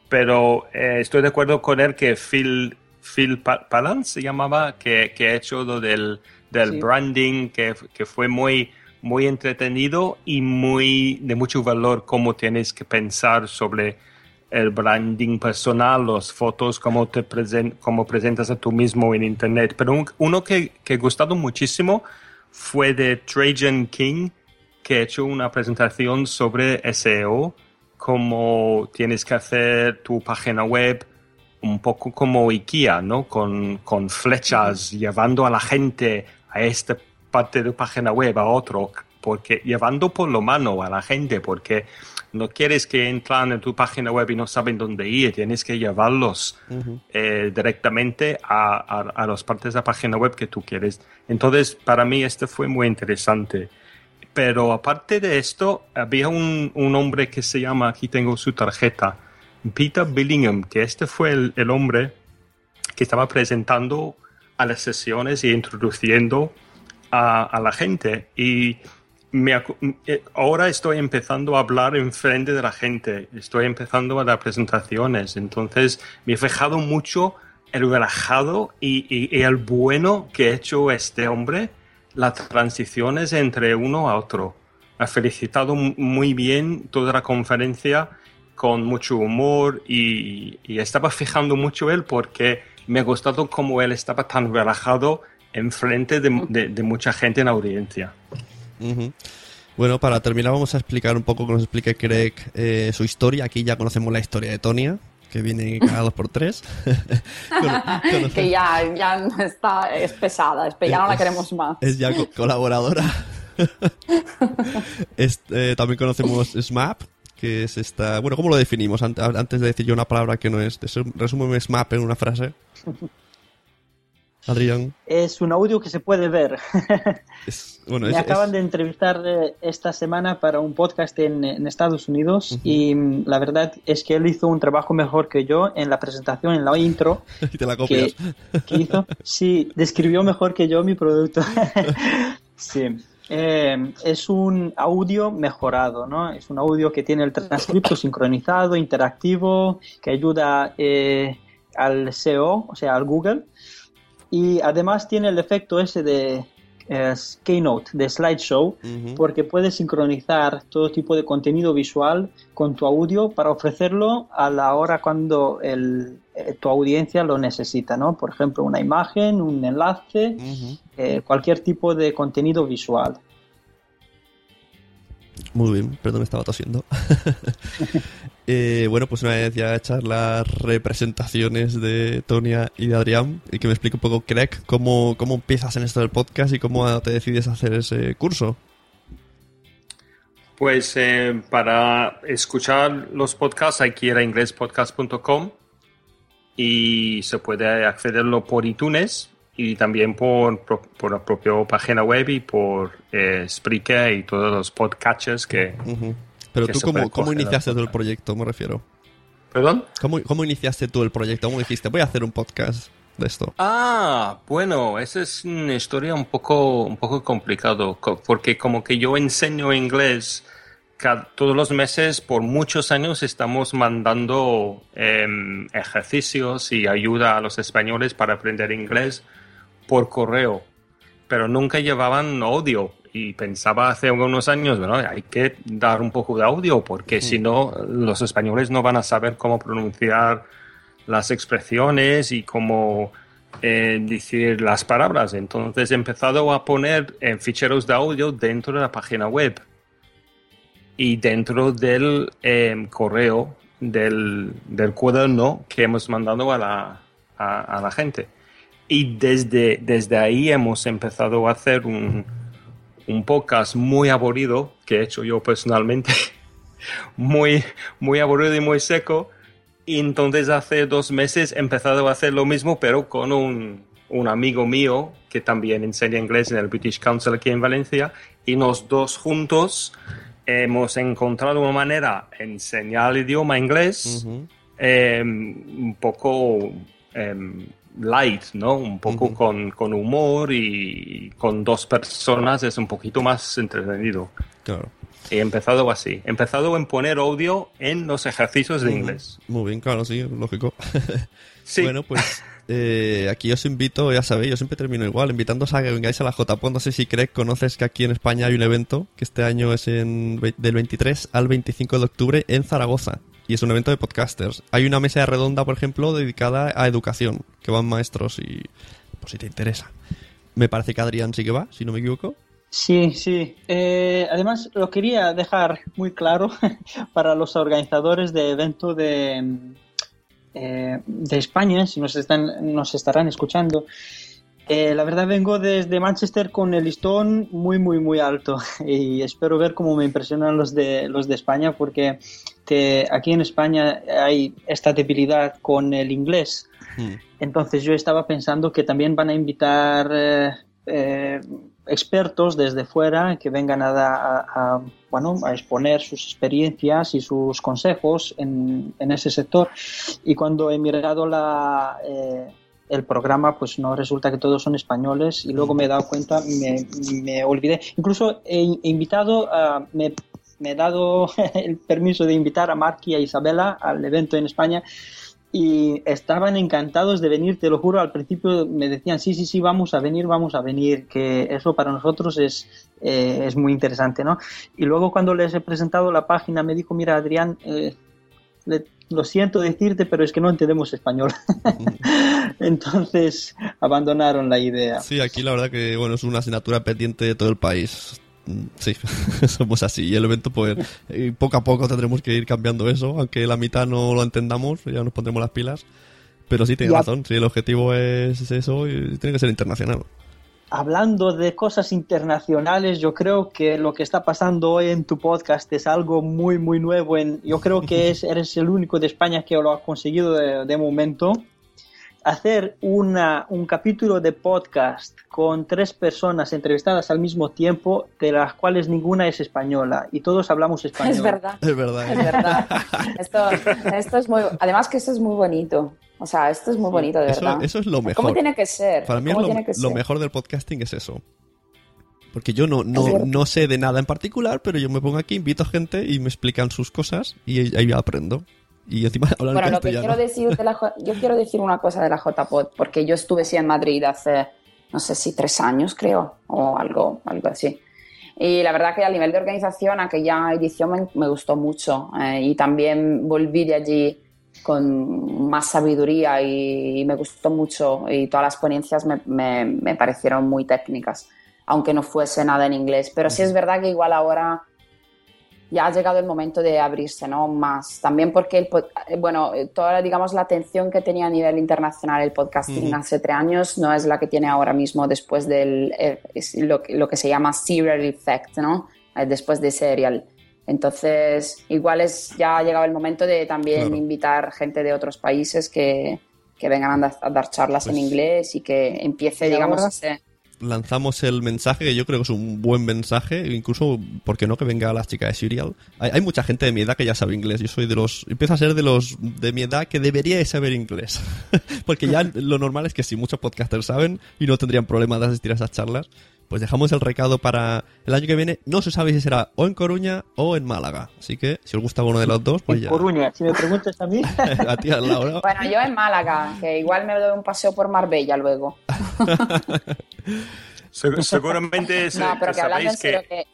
Pero eh, estoy de acuerdo con él que Phil, Phil Palance se llamaba, que, que ha hecho lo del, del sí. branding, que, que fue muy, muy entretenido y muy de mucho valor cómo tienes que pensar sobre el branding personal, las fotos, cómo te present, cómo presentas a tú mismo en internet. Pero un, uno que, que he gustado muchísimo fue de Trajan King, que ha hecho una presentación sobre SEO, cómo tienes que hacer tu página web un poco como IKEA, ¿no? Con, con flechas, llevando a la gente a esta parte de tu página web, a otro, porque llevando por lo mano a la gente, porque no quieres que entran en tu página web y no saben dónde ir, tienes que llevarlos uh -huh. eh, directamente a, a, a, las partes de la página web que tú quieres. Entonces, para mí este fue muy interesante. Pero aparte de esto, había un, un hombre que se llama, aquí tengo su tarjeta, Peter Billingham, que este fue el, el hombre que estaba presentando a las sesiones y introduciendo a, a la gente. Y me, ahora estoy empezando a hablar en frente de la gente, estoy empezando a dar presentaciones, entonces me he fijado mucho el relajado y, y, y, el bueno que ha hecho este hombre, las transiciones entre uno a otro. Ha felicitado muy bien toda la conferencia con mucho humor y, y estaba fijando mucho él porque me ha gustado cómo él estaba tan relajado en frente de, de, de mucha gente en la audiencia. Uh -huh. Bueno, para terminar vamos a explicar un poco que nos explique Craig eh, su historia. Aquí ya conocemos la historia de Tonia, que viene cada dos por tres. Con, que ya, ya está, es pesada, es, ya no la queremos más. Es ya co colaboradora. es, eh, también conocemos SMAP, que es esta... Bueno, ¿cómo lo definimos? Antes de decir yo una palabra que no es... Resúmeme SMAP en una frase. Adrián. Es un audio que se puede ver. Es, bueno, Me es- acaban es- de entrevistar eh, esta semana para un podcast en, en Estados Unidos y mm, la verdad es que él hizo un trabajo mejor que yo en la presentación, en la intro. y te la copias. que hizo. Sí, describió mejor que yo mi producto. sí. Eh, es un audio mejorado, ¿no? Es un audio que tiene el transcripto sincronizado, interactivo, que ayuda eh, al SEO, o sea, al Google. Y además tiene el efecto ese de eh, Keynote, de slideshow, porque puedes sincronizar todo tipo de contenido visual con tu audio para ofrecerlo a la hora cuando el, eh, tu audiencia lo necesita, ¿no? Por ejemplo, una imagen, un enlace, eh, cualquier tipo de contenido visual. Muy bien, perdón, estaba tosiendo. Eh, bueno, pues una vez ya hechas las representaciones de Tonia y de Adrián, y que me explique un poco, Craig, cómo, cómo empiezas en esto del podcast y cómo te decides hacer ese curso. Pues eh, para escuchar los podcasts hay que ir a inglespodcast.com y se puede accederlo por iTunes y también por, por, por la propia página web y por eh, Spreaker y todos los podcatchers que... Pero que tú, ¿cómo, cómo iniciaste tú el proyecto? Me refiero. ¿Perdón? ¿Cómo, ¿Cómo iniciaste tú el proyecto? ¿Cómo dijiste, voy a hacer un podcast de esto? Ah, bueno, esa es una historia un poco, un poco complicado, co- porque como que yo enseño inglés ca- todos los meses, por muchos años estamos mandando em, ejercicios y ayuda a los españoles para aprender inglés por correo, pero nunca llevaban audio. Y pensaba hace unos años, bueno, hay que dar un poco de audio, porque si no, los españoles no van a saber cómo pronunciar las expresiones y cómo eh, decir las palabras. Entonces he empezado a poner eh, ficheros de audio dentro de la página web y dentro del eh, correo del, del cuaderno que hemos mandado a la, a, a la gente. Y desde, desde ahí hemos empezado a hacer un, un podcast muy aburrido que he hecho yo personalmente, muy, muy aburrido y muy seco. Y entonces hace dos meses he empezado a hacer lo mismo, pero con un, un amigo mío que también enseña inglés en el British Council aquí en Valencia. Y los dos juntos hemos encontrado una manera de enseñar el idioma inglés eh, un poco eh, light, ¿no? Un poco con, con humor y con dos personas es un poquito más entretenido. Claro. He empezado así. He empezado en poner audio en los ejercicios de inglés. Muy bien, claro, sí, lógico. Sí. Bueno, pues eh, aquí os invito, ya sabéis, yo siempre termino igual, invitándoos a que vengáis a la JPO. No sé si Craig conoces que aquí en España hay un evento que este año es en, del 23 al 25 de octubre en Zaragoza. Y es un evento de podcasters. Hay una mesa redonda, por ejemplo, dedicada a educación, que van maestros y, pues si te interesa. Me parece que Adrián sí que va, si no me equivoco. Sí, sí. Eh, además, lo quería dejar muy claro para los organizadores de evento de, eh, de España, si nos, están, nos estarán escuchando. Eh, la verdad vengo desde Manchester con el listón muy, muy, muy alto y espero ver cómo me impresionan los de, los de España porque te- aquí en España hay esta debilidad con el inglés. Entonces yo estaba pensando que también van a invitar eh, eh, expertos desde fuera que vengan a, a- a, bueno, a exponer sus experiencias y sus consejos en, en ese sector. Y cuando he mirado la, eh, el programa, pues no resulta que todos son españoles y luego me he dado cuenta, me, me olvidé. Incluso he, he invitado, a, me, me he dado el permiso de invitar a Mark y a Isabela al evento en España y estaban encantados de venir, te lo juro, al principio me decían, sí, sí, sí, vamos a venir, vamos a venir, que eso para nosotros es, eh, es muy interesante, ¿no? Y luego cuando les he presentado la página me dijo, mira, Adrián, eh, lo siento decirte, pero es que no entendemos español. Entonces abandonaron la idea. Sí, aquí la verdad que bueno es una asignatura pendiente de todo el país. Sí, somos así. Y el evento, pues, poco a poco tendremos que ir cambiando eso, aunque la mitad no lo entendamos, ya nos pondremos las pilas. Pero sí, tiene razón, sí, el objetivo es eso y tiene que ser internacional. Hablando de cosas internacionales, yo creo que lo que está pasando hoy en tu podcast es algo muy, muy nuevo. En, yo creo que es, eres el único de España que lo ha conseguido de, de momento. Hacer una, un capítulo de podcast con tres personas entrevistadas al mismo tiempo, de las cuales ninguna es española y todos hablamos español. Es verdad. Es verdad. Es verdad. Esto, esto es muy, además que esto es muy bonito. O sea, esto es muy bonito, de Eso, verdad. eso es lo mejor. ¿Cómo tiene que ser? Para mí es ¿Cómo lo, lo mejor del podcasting es eso. Porque yo no, no, no sé de nada en particular, pero yo me pongo aquí, invito a gente y me explican sus cosas y ahí aprendo. Y encima hablan Bueno, lo que quiero decir de la yo quiero decir una cosa de la JPod, porque yo estuve sí en Madrid hace, no sé si tres años, creo, o algo, algo así. Y la verdad que a nivel de organización, aquella edición me, me gustó mucho eh, y también volví de allí con más sabiduría y, me gustó mucho y todas las ponencias me, me- me parecieron muy técnicas, aunque no fuese nada en inglés. Pero sí es verdad que igual ahora ya ha llegado el momento de abrirse, ¿no? Más. También porque, el, eh, bueno, eh, toda, digamos, la atención que tenía a nivel internacional el podcasting hace tres años no es la que tiene ahora mismo después del, eh, lo, que- lo que se llama serial effect, ¿no? Después de serial. Entonces, igual es, ya ha llegado el momento de también Claro. invitar gente de otros países que, que vengan a, dar- a dar charlas en Pues- inglés y que empiece, Y digamos, ahora- ese- lanzamos el mensaje, que yo creo que es un buen mensaje, incluso, ¿por qué no? Que venga la chica de Serial. Hay, hay mucha gente de mi edad que ya sabe inglés. Yo soy de los, empiezo a ser de los de mi edad que debería de saber inglés. Porque ya lo normal es que si muchos podcasters saben y no tendrían problema de asistir a esas charlas, pues dejamos el recado para el año que viene. No se sabe si será o en Coruña o en Málaga. Así que si os gusta uno de los dos, pues En ya. Coruña, si me preguntas a mí. a ti, Laura. Bueno, yo en Málaga, que igual me doy un paseo por Marbella luego. Se- seguramente, No, pero que hablando en sabéis serio que,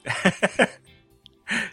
que...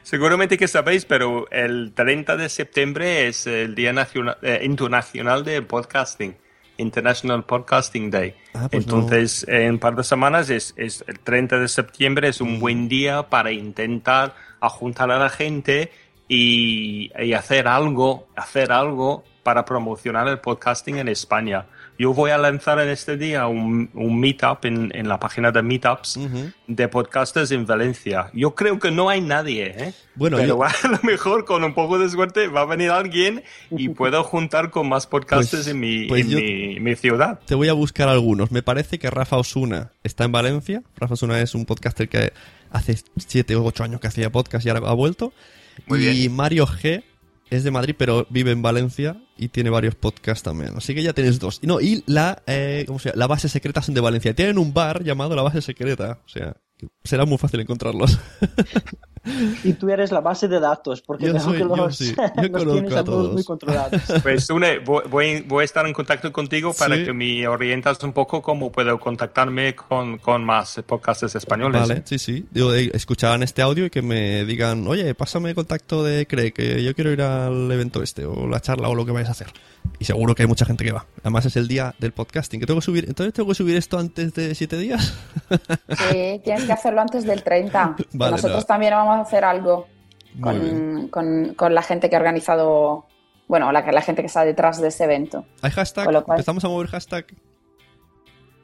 seguramente que sabéis, pero el 30 de septiembre es el Día Nacional, eh, Internacional de Podcasting, International Podcasting Day. Ah, pues Entonces, en un par de semanas, es, es el 30 de septiembre es un buen día para intentar juntar a la gente y, y hacer algo, hacer algo para promocionar el podcasting en España. Yo voy a lanzar en este día un, un meetup en, en la página de Meetups de podcasters en Valencia. Yo creo que no hay nadie, ¿eh? Bueno, pero yo- a lo mejor con un poco de suerte va a venir alguien y puedo juntar con más podcasters Pues- en, mi, pues en yo- mi, mi ciudad. Te voy a buscar algunos. Me parece que Rafa Osuna está en Valencia. Rafa Osuna es un podcaster que hace 7 o 8 años que hacía podcast y ahora ha vuelto. Muy y bien. Mario G es de Madrid, pero vive en Valencia y tiene varios podcasts también. Así que ya tienes dos. Y no, y la, eh, ¿cómo? La base secreta son de Valencia. Tienen un bar llamado La Base Secreta. O sea, será muy fácil encontrarlos. Y tú eres la base de datos, porque Yo soy- que yo los, sí, yo los tienes a a todos muy controlados. Pues Sune, voy, voy, voy a estar en contacto contigo para Sí. que me orientas un poco cómo puedo contactarme con, con más podcasters españoles. Vale, sí, sí. Digo, eh, escuchaban este audio y que me digan, oye, pásame contacto de Craig, que yo quiero ir al evento este, o la charla, o lo que vayas a hacer. Y seguro que hay mucha gente que va. Además es el día del podcasting, que tengo que subir. Entonces tengo que subir esto antes de siete días. Sí, tienes que hacerlo antes del 30. que Vale, Nosotros nada. también vamos a hacer algo con, con, con la gente que ha organizado, bueno, la, la gente que está detrás de ese evento. ¿Hay hashtag? Cual- ¿Empezamos a mover hashtag?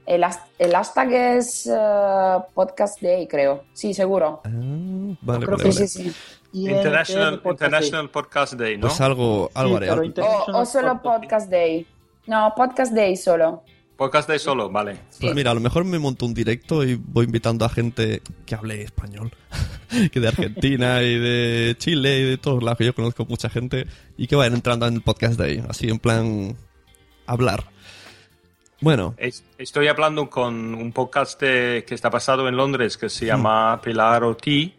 El, el hashtag es eh, Podcast Day, creo. Sí, seguro. Vale, Creo vale, que vale. sí, sí. International, International Podcast Day, ¿no? Pues algo, algo haré. O, o solo Podcast Day. No, Podcast Day solo. Podcast Day solo, vale. Pues mira, a lo mejor me monto un directo y voy invitando a gente que hable español. que de Argentina y de Chile y de todos lados, que yo conozco mucha gente. Y que vayan entrando en el podcast de ahí. Así en plan... Hablar. Bueno, Es- Estoy hablando con un podcast de- que está basado en Londres que se llama Pilar Oti,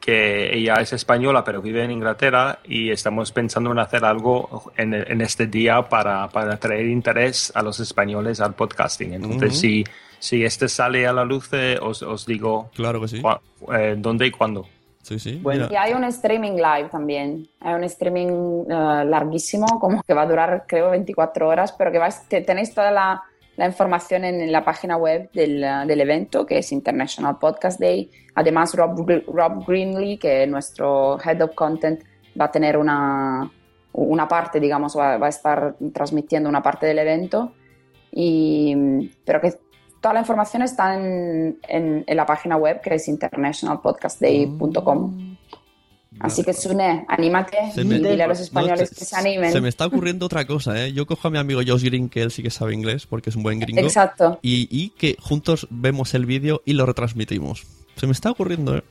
que ella es española pero vive en Inglaterra y estamos pensando en hacer algo en, en este día para, para traer interés a los españoles al podcasting. Entonces, si, si este sale a la luz, eh, os, os digo Claro que sí. eh, dónde y cuándo. Sí, sí. Y hay un streaming live también. Hay un streaming eh, larguísimo, como que va a durar, creo, 24 horas, pero que vais, te- tenéis toda la, la información en, la página web del, eh, del evento, que es International Podcast Day. Además, Rob, Rob que es nuestro Head of Content, va a tener una, una parte, digamos, va, va a estar transmitiendo una parte del evento. Y, pero que toda la información está en, en- en la página web, que es internationalpodcastday.com. Así que Sune, anímate Se y me- dile a los no, españoles se- que se animen. Se me está ocurriendo otra cosa, ¿eh? Yo cojo a mi amigo Josh Green, que él sí que sabe inglés, porque es un buen gringo. Exacto. Y, y que juntos vemos el vídeo y lo retransmitimos. Se me está ocurriendo, ¿eh?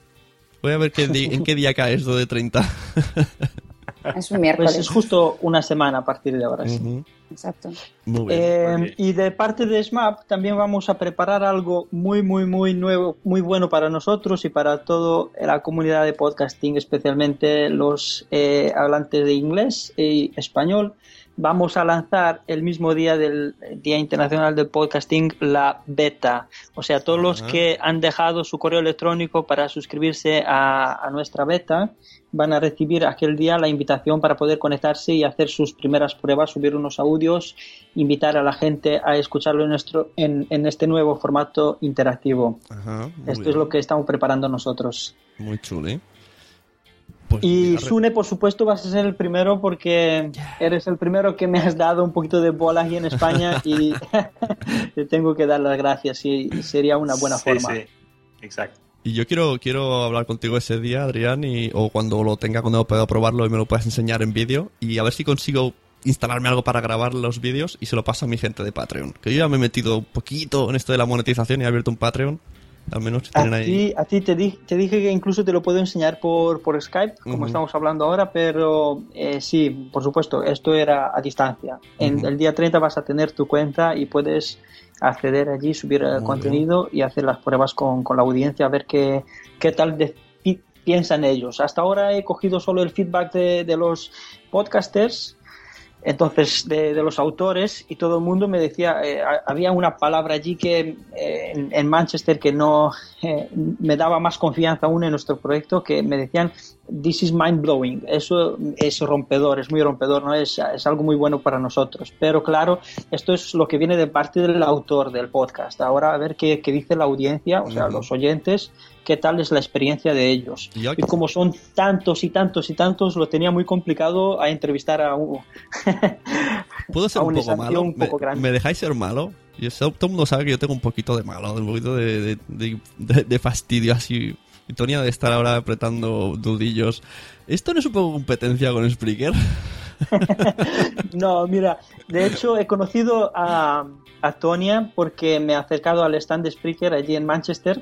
Voy a ver qué en qué día cae esto de 30. Es un miércoles. Pues es justo una semana a partir de ahora. sí. Exacto. Muy bien. Eh, y de parte de SMAP también vamos a preparar algo muy, muy, muy nuevo, muy bueno para nosotros y para toda la comunidad de podcasting, especialmente los eh, hablantes de inglés y español. Vamos a lanzar el mismo día del Día Internacional del Podcasting la beta. O sea, todos los que han dejado su correo electrónico para suscribirse a, a nuestra beta van a recibir aquel día la invitación para poder conectarse y hacer sus primeras pruebas, subir unos audios, invitar a la gente a escucharlo en, nuestro, en, en este nuevo formato interactivo. Esto bien. es lo que estamos preparando nosotros. Muy chuli. Pues Y Sune, por supuesto, vas a ser el primero porque eres el primero que me has dado un poquito de bola aquí en España y te tengo que dar las gracias y sería una buena Sí, forma. sí, exacto. Y yo quiero, quiero hablar contigo ese día, Adrián, y, o cuando lo tenga, cuando pueda probarlo y me lo puedas enseñar en vídeo. Y a ver si consigo instalarme algo para grabar los vídeos y se lo paso a mi gente de Patreon. Que yo ya me he metido un poquito en esto de la monetización y he abierto un Patreon. Al menos si tienen A ahí. ti, a ti te, di- te dije que incluso te lo puedo enseñar por, por Skype, como Ujú. estamos hablando ahora, pero eh, sí, por supuesto, esto era a distancia. En Ujú. el día 30 vas a tener tu cuenta y puedes acceder allí, subir el Muy contenido y hacer las pruebas con, con la audiencia, a ver qué, qué tal de- pi- piensan ellos. Hasta ahora he cogido solo el feedback de, de los podcasters entonces de, de los autores y todo el mundo me decía eh, ha- había una palabra allí que eh, en, en Manchester que no eh, me daba más confianza aún en nuestro proyecto que me decían this is mind blowing eso es rompedor es muy rompedor no es, es algo muy bueno para nosotros. Pero claro esto es lo que viene de parte del autor del podcast. Ahora a ver qué, qué dice la audiencia o sea los oyentes qué tal es la experiencia de ellos Y y como son tantos y tantos y tantos lo tenía muy complicado a entrevistar a un, ¿Puedo ser a un poco malo? un poco ¿Me, me dejáis ser malo? Yo todo el mundo sabe que yo tengo un poquito de malo, un poquito de, de, de- de- fastidio así. Y Tonia de estar ahora apretando dudillos. ¿Esto no es un poco competencia con Spreaker? No, mira, de hecho he conocido a, a Tonia porque me he acercado al stand de Spreaker allí en Manchester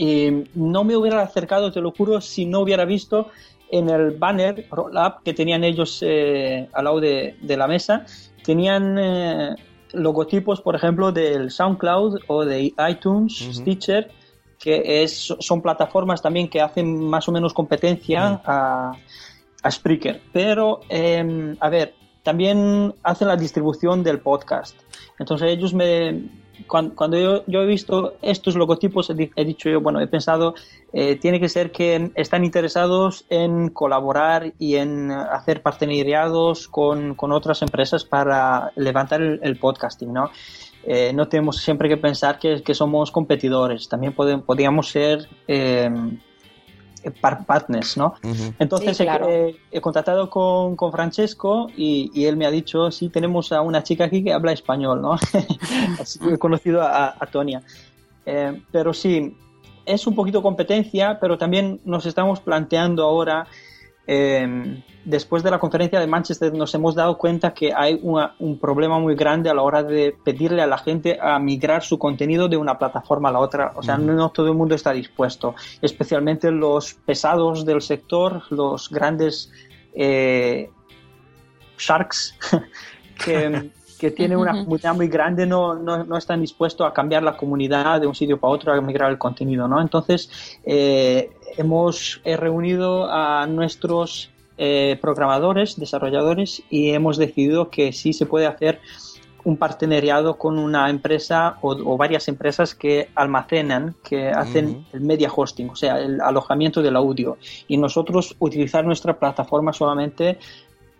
y no me hubiera acercado, te lo juro, si no hubiera visto en el banner roll-up que tenían ellos eh, al lado de, de la mesa, tenían eh, logotipos, por ejemplo, del SoundCloud o de iTunes. Stitcher, que es, son plataformas también que hacen más o menos competencia a, a Spreaker. Pero, eh, a ver, también hacen la distribución del podcast. Entonces ellos me... Cuando, cuando yo, yo he visto estos logotipos, he, he dicho yo, bueno, he pensado, eh, tiene que ser que están interesados en colaborar y en hacer partenariados con, con otras empresas para levantar el, el podcasting, ¿no? Eh, no tenemos siempre que pensar que, que somos competidores, también podemos, podríamos ser eh, partners, ¿no? Entonces Sí, claro. he, he contactado con, con Francesco y, y él me ha dicho, sí, tenemos a una chica aquí que habla español, ¿no? Así que he conocido a, a Tonia. Eh, pero sí, es un poquito competencia, pero también nos estamos planteando ahora, eh, después de la conferencia de Manchester, nos hemos dado cuenta que hay una- un problema muy grande a la hora de pedirle a la gente a migrar su contenido de una plataforma a la otra. O sea, no todo el mundo está dispuesto, especialmente los pesados del sector, los grandes eh, sharks que, que tienen una comunidad muy grande, no, no, no están dispuestos a cambiar la comunidad de un sitio para otro, a migrar el contenido, ¿no? Entonces, eh, hemos eh, reunido a nuestros eh, programadores, desarrolladores, y hemos decidido que sí se puede hacer un partenariado con una empresa o, o varias empresas que almacenan, que hacen el media hosting, o sea, el alojamiento del audio. Y nosotros utilizar nuestra plataforma solamente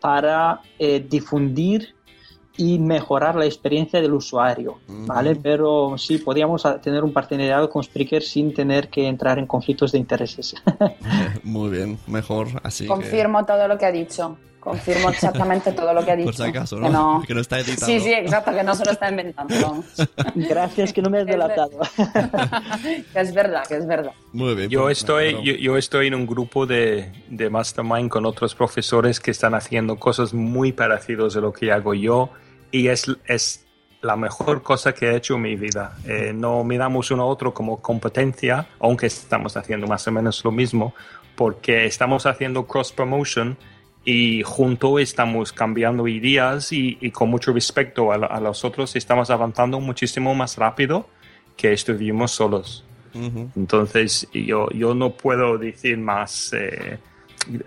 para eh, difundir y mejorar la experiencia del usuario, ¿vale? Pero sí, podríamos a- tener un partenariado con Spreaker sin tener que entrar en conflictos de intereses. Muy bien, mejor así. que- Confirmo todo lo que ha dicho. Confirmo exactamente todo lo que ha dicho. Por si acaso, Que ¿no? no- Que no está editado. Sí, sí, exacto, que no se lo está inventando. vamos. Gracias que no me has delatado. que es verdad, que es verdad. Muy bien. Yo pues, estoy, bueno. yo, yo estoy en un grupo de, de Mastermind con otros profesores que están haciendo cosas muy parecidas a lo que hago yo y es, es la mejor cosa que he hecho en mi vida. Eh, no miramos uno a otro como competencia, aunque estamos haciendo más o menos lo mismo, porque estamos haciendo cross promotion y juntos estamos cambiando ideas y, y con mucho respeto a, la- a los otros estamos avanzando muchísimo más rápido que estuvimos solos. Ujú. Entonces, yo, yo no puedo decir más eh,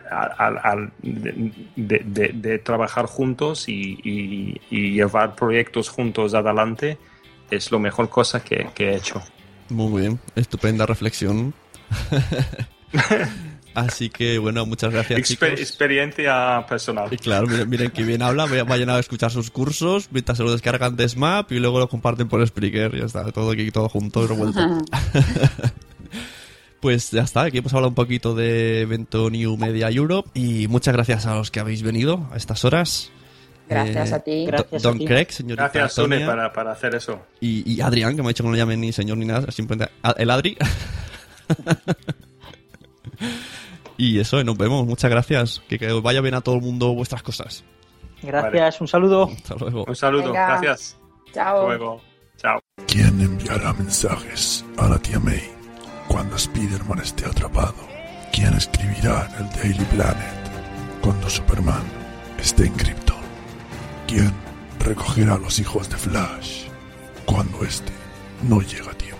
al- al- de, de- de- de trabajar juntos y, y- y llevar proyectos juntos adelante. Es lo mejor cosa que, que he hecho. Muy bien, estupenda reflexión. Así que bueno, muchas gracias Exper- chicos. experiencia personal. Y claro, miren, miren que bien habla, vayan- a escuchar sus cursos, mientras se lo descargan de Smap y luego lo comparten por Spreaker, ya está, todo aquí, todo junto, revuelto. Pues ya está, aquí hemos hablado un poquito de evento New Media Europe y muchas gracias a los que habéis venido a estas horas. Gracias Eh, a ti. Gracias a Don ti. Craig, señorita Gracias, Sune, para, para hacer eso. y, y Adrián, que me ha dicho que no lo llamen ni señor ni nada, simplemente a- el Adri. y eso, nos vemos, muchas gracias. Que, que os vaya bien a todo el mundo vuestras cosas. Gracias, un saludo. Hasta luego. Un saludo, Venga. gracias. Chao. Hasta luego. Chao. ¿Quién enviará mensajes a la tía May cuando Spider-Man esté atrapado? ¿Quién escribirá en el Daily Planet cuando Superman esté en Krypton? ¿Quién recogerá a los hijos de Flash cuando este no llega a tiempo?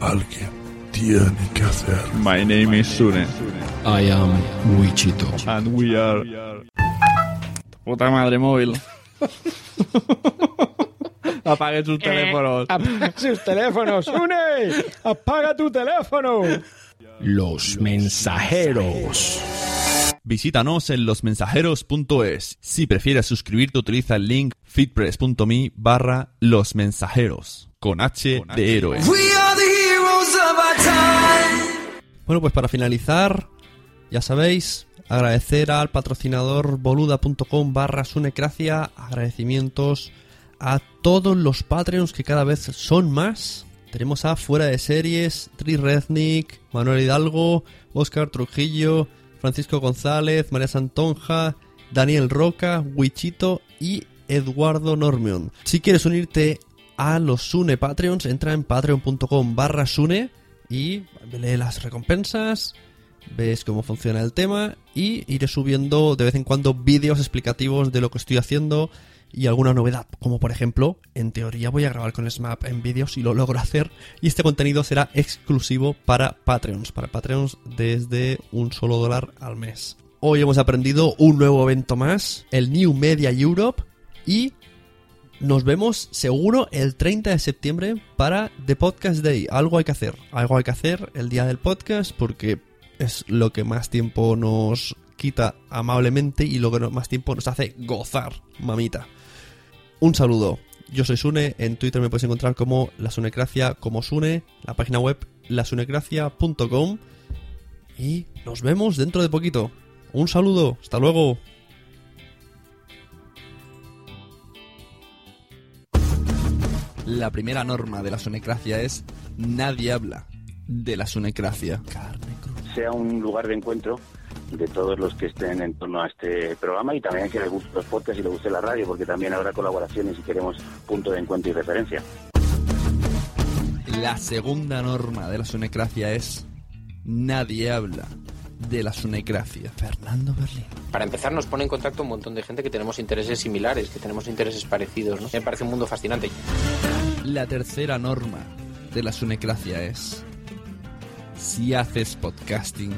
Alguien tiene que hacer. My name is Sune. I am Wichito. And we are. Puta madre móvil. Apague sus teléfonos. Apaga sus teléfonos, une. Apaga tu teléfono. Los mensajeros. Visítanos en losmensajeros.es. Si prefieres suscribirte, utiliza el link fitpress.me barra los mensajeros. Con H de héroe. Bueno, pues para finalizar, ya sabéis, agradecer al patrocinador boluda.com barra sunecracia, agradecimientos a todos los Patreons que cada vez son más. Tenemos a Fuera de Series, Tri Rednick, Manuel Hidalgo, Oscar Trujillo, Francisco González, María Santonja, Daniel Roca, Wichito y Eduardo Normion. Si quieres unirte a los Sune Patreons, entra en patreon.com barra Sune y lee las recompensas, ves cómo funciona el tema y iré subiendo de vez en cuando vídeos explicativos de lo que estoy haciendo y alguna novedad, como por ejemplo, en teoría voy a grabar con Smap en vídeos si lo logro hacer y este contenido será exclusivo para Patreons, para Patreons desde un solo dólar al mes. Hoy hemos aprendido un nuevo evento más, el New Media Europe y nos vemos seguro el 30 de septiembre para The Podcast Day. Algo hay que hacer, algo hay que hacer el día del podcast porque es lo que más tiempo nos quita amablemente y lo que más tiempo nos hace gozar, mamita. Un saludo. Yo soy Sune, en Twitter me puedes encontrar como la Sunecracia, como Sune, la página web lasunecracia.com y nos vemos dentro de poquito. Un saludo, hasta luego. La primera norma de la sunecracia es nadie habla de la sunecracia. sea un lugar de encuentro de todos los que estén en torno a este programa y también que les guste los podcasts y les guste la radio, porque también habrá colaboraciones y queremos punto de encuentro y referencia. La segunda norma de la sunecracia es nadie habla de la sunecracia. Fernando Berlín. Para empezar, nos pone en contacto un montón de gente que tenemos intereses similares, que tenemos intereses parecidos. ¿no? Me parece un mundo fascinante. La tercera norma de la sunecracia es si haces podcasting,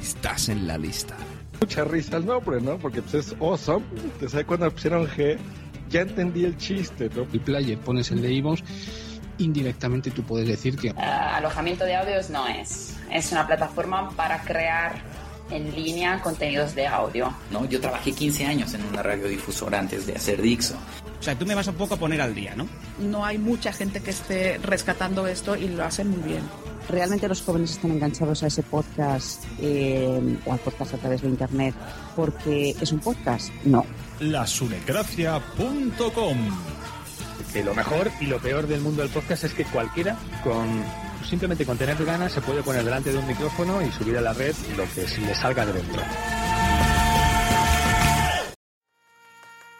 estás en la lista. Mucha risa el nombre, ¿no? Porque pues, es awesome. Te sabes cuando pusieron G, ya entendí el chiste, ¿no? El player pones el de Ivos, indirectamente tú puedes decir que Eh, alojamiento de audios no es. Es una plataforma para crear en línea contenidos de audio. ¿no? Yo trabajé 15 años en una radiodifusora antes de hacer Dixo. O sea, tú me vas un poco a poner al día, ¿no? No hay mucha gente que esté rescatando esto y lo hacen muy bien. ¿realmente los jóvenes están enganchados a ese podcast eh, o al podcast a través de Internet porque es un podcast? No. Lasunecracia.com Que lo mejor y lo peor del mundo del podcast es que cualquiera con simplemente con tener ganas se puede poner delante de un micrófono y subir a la red lo que se le salga de dentro.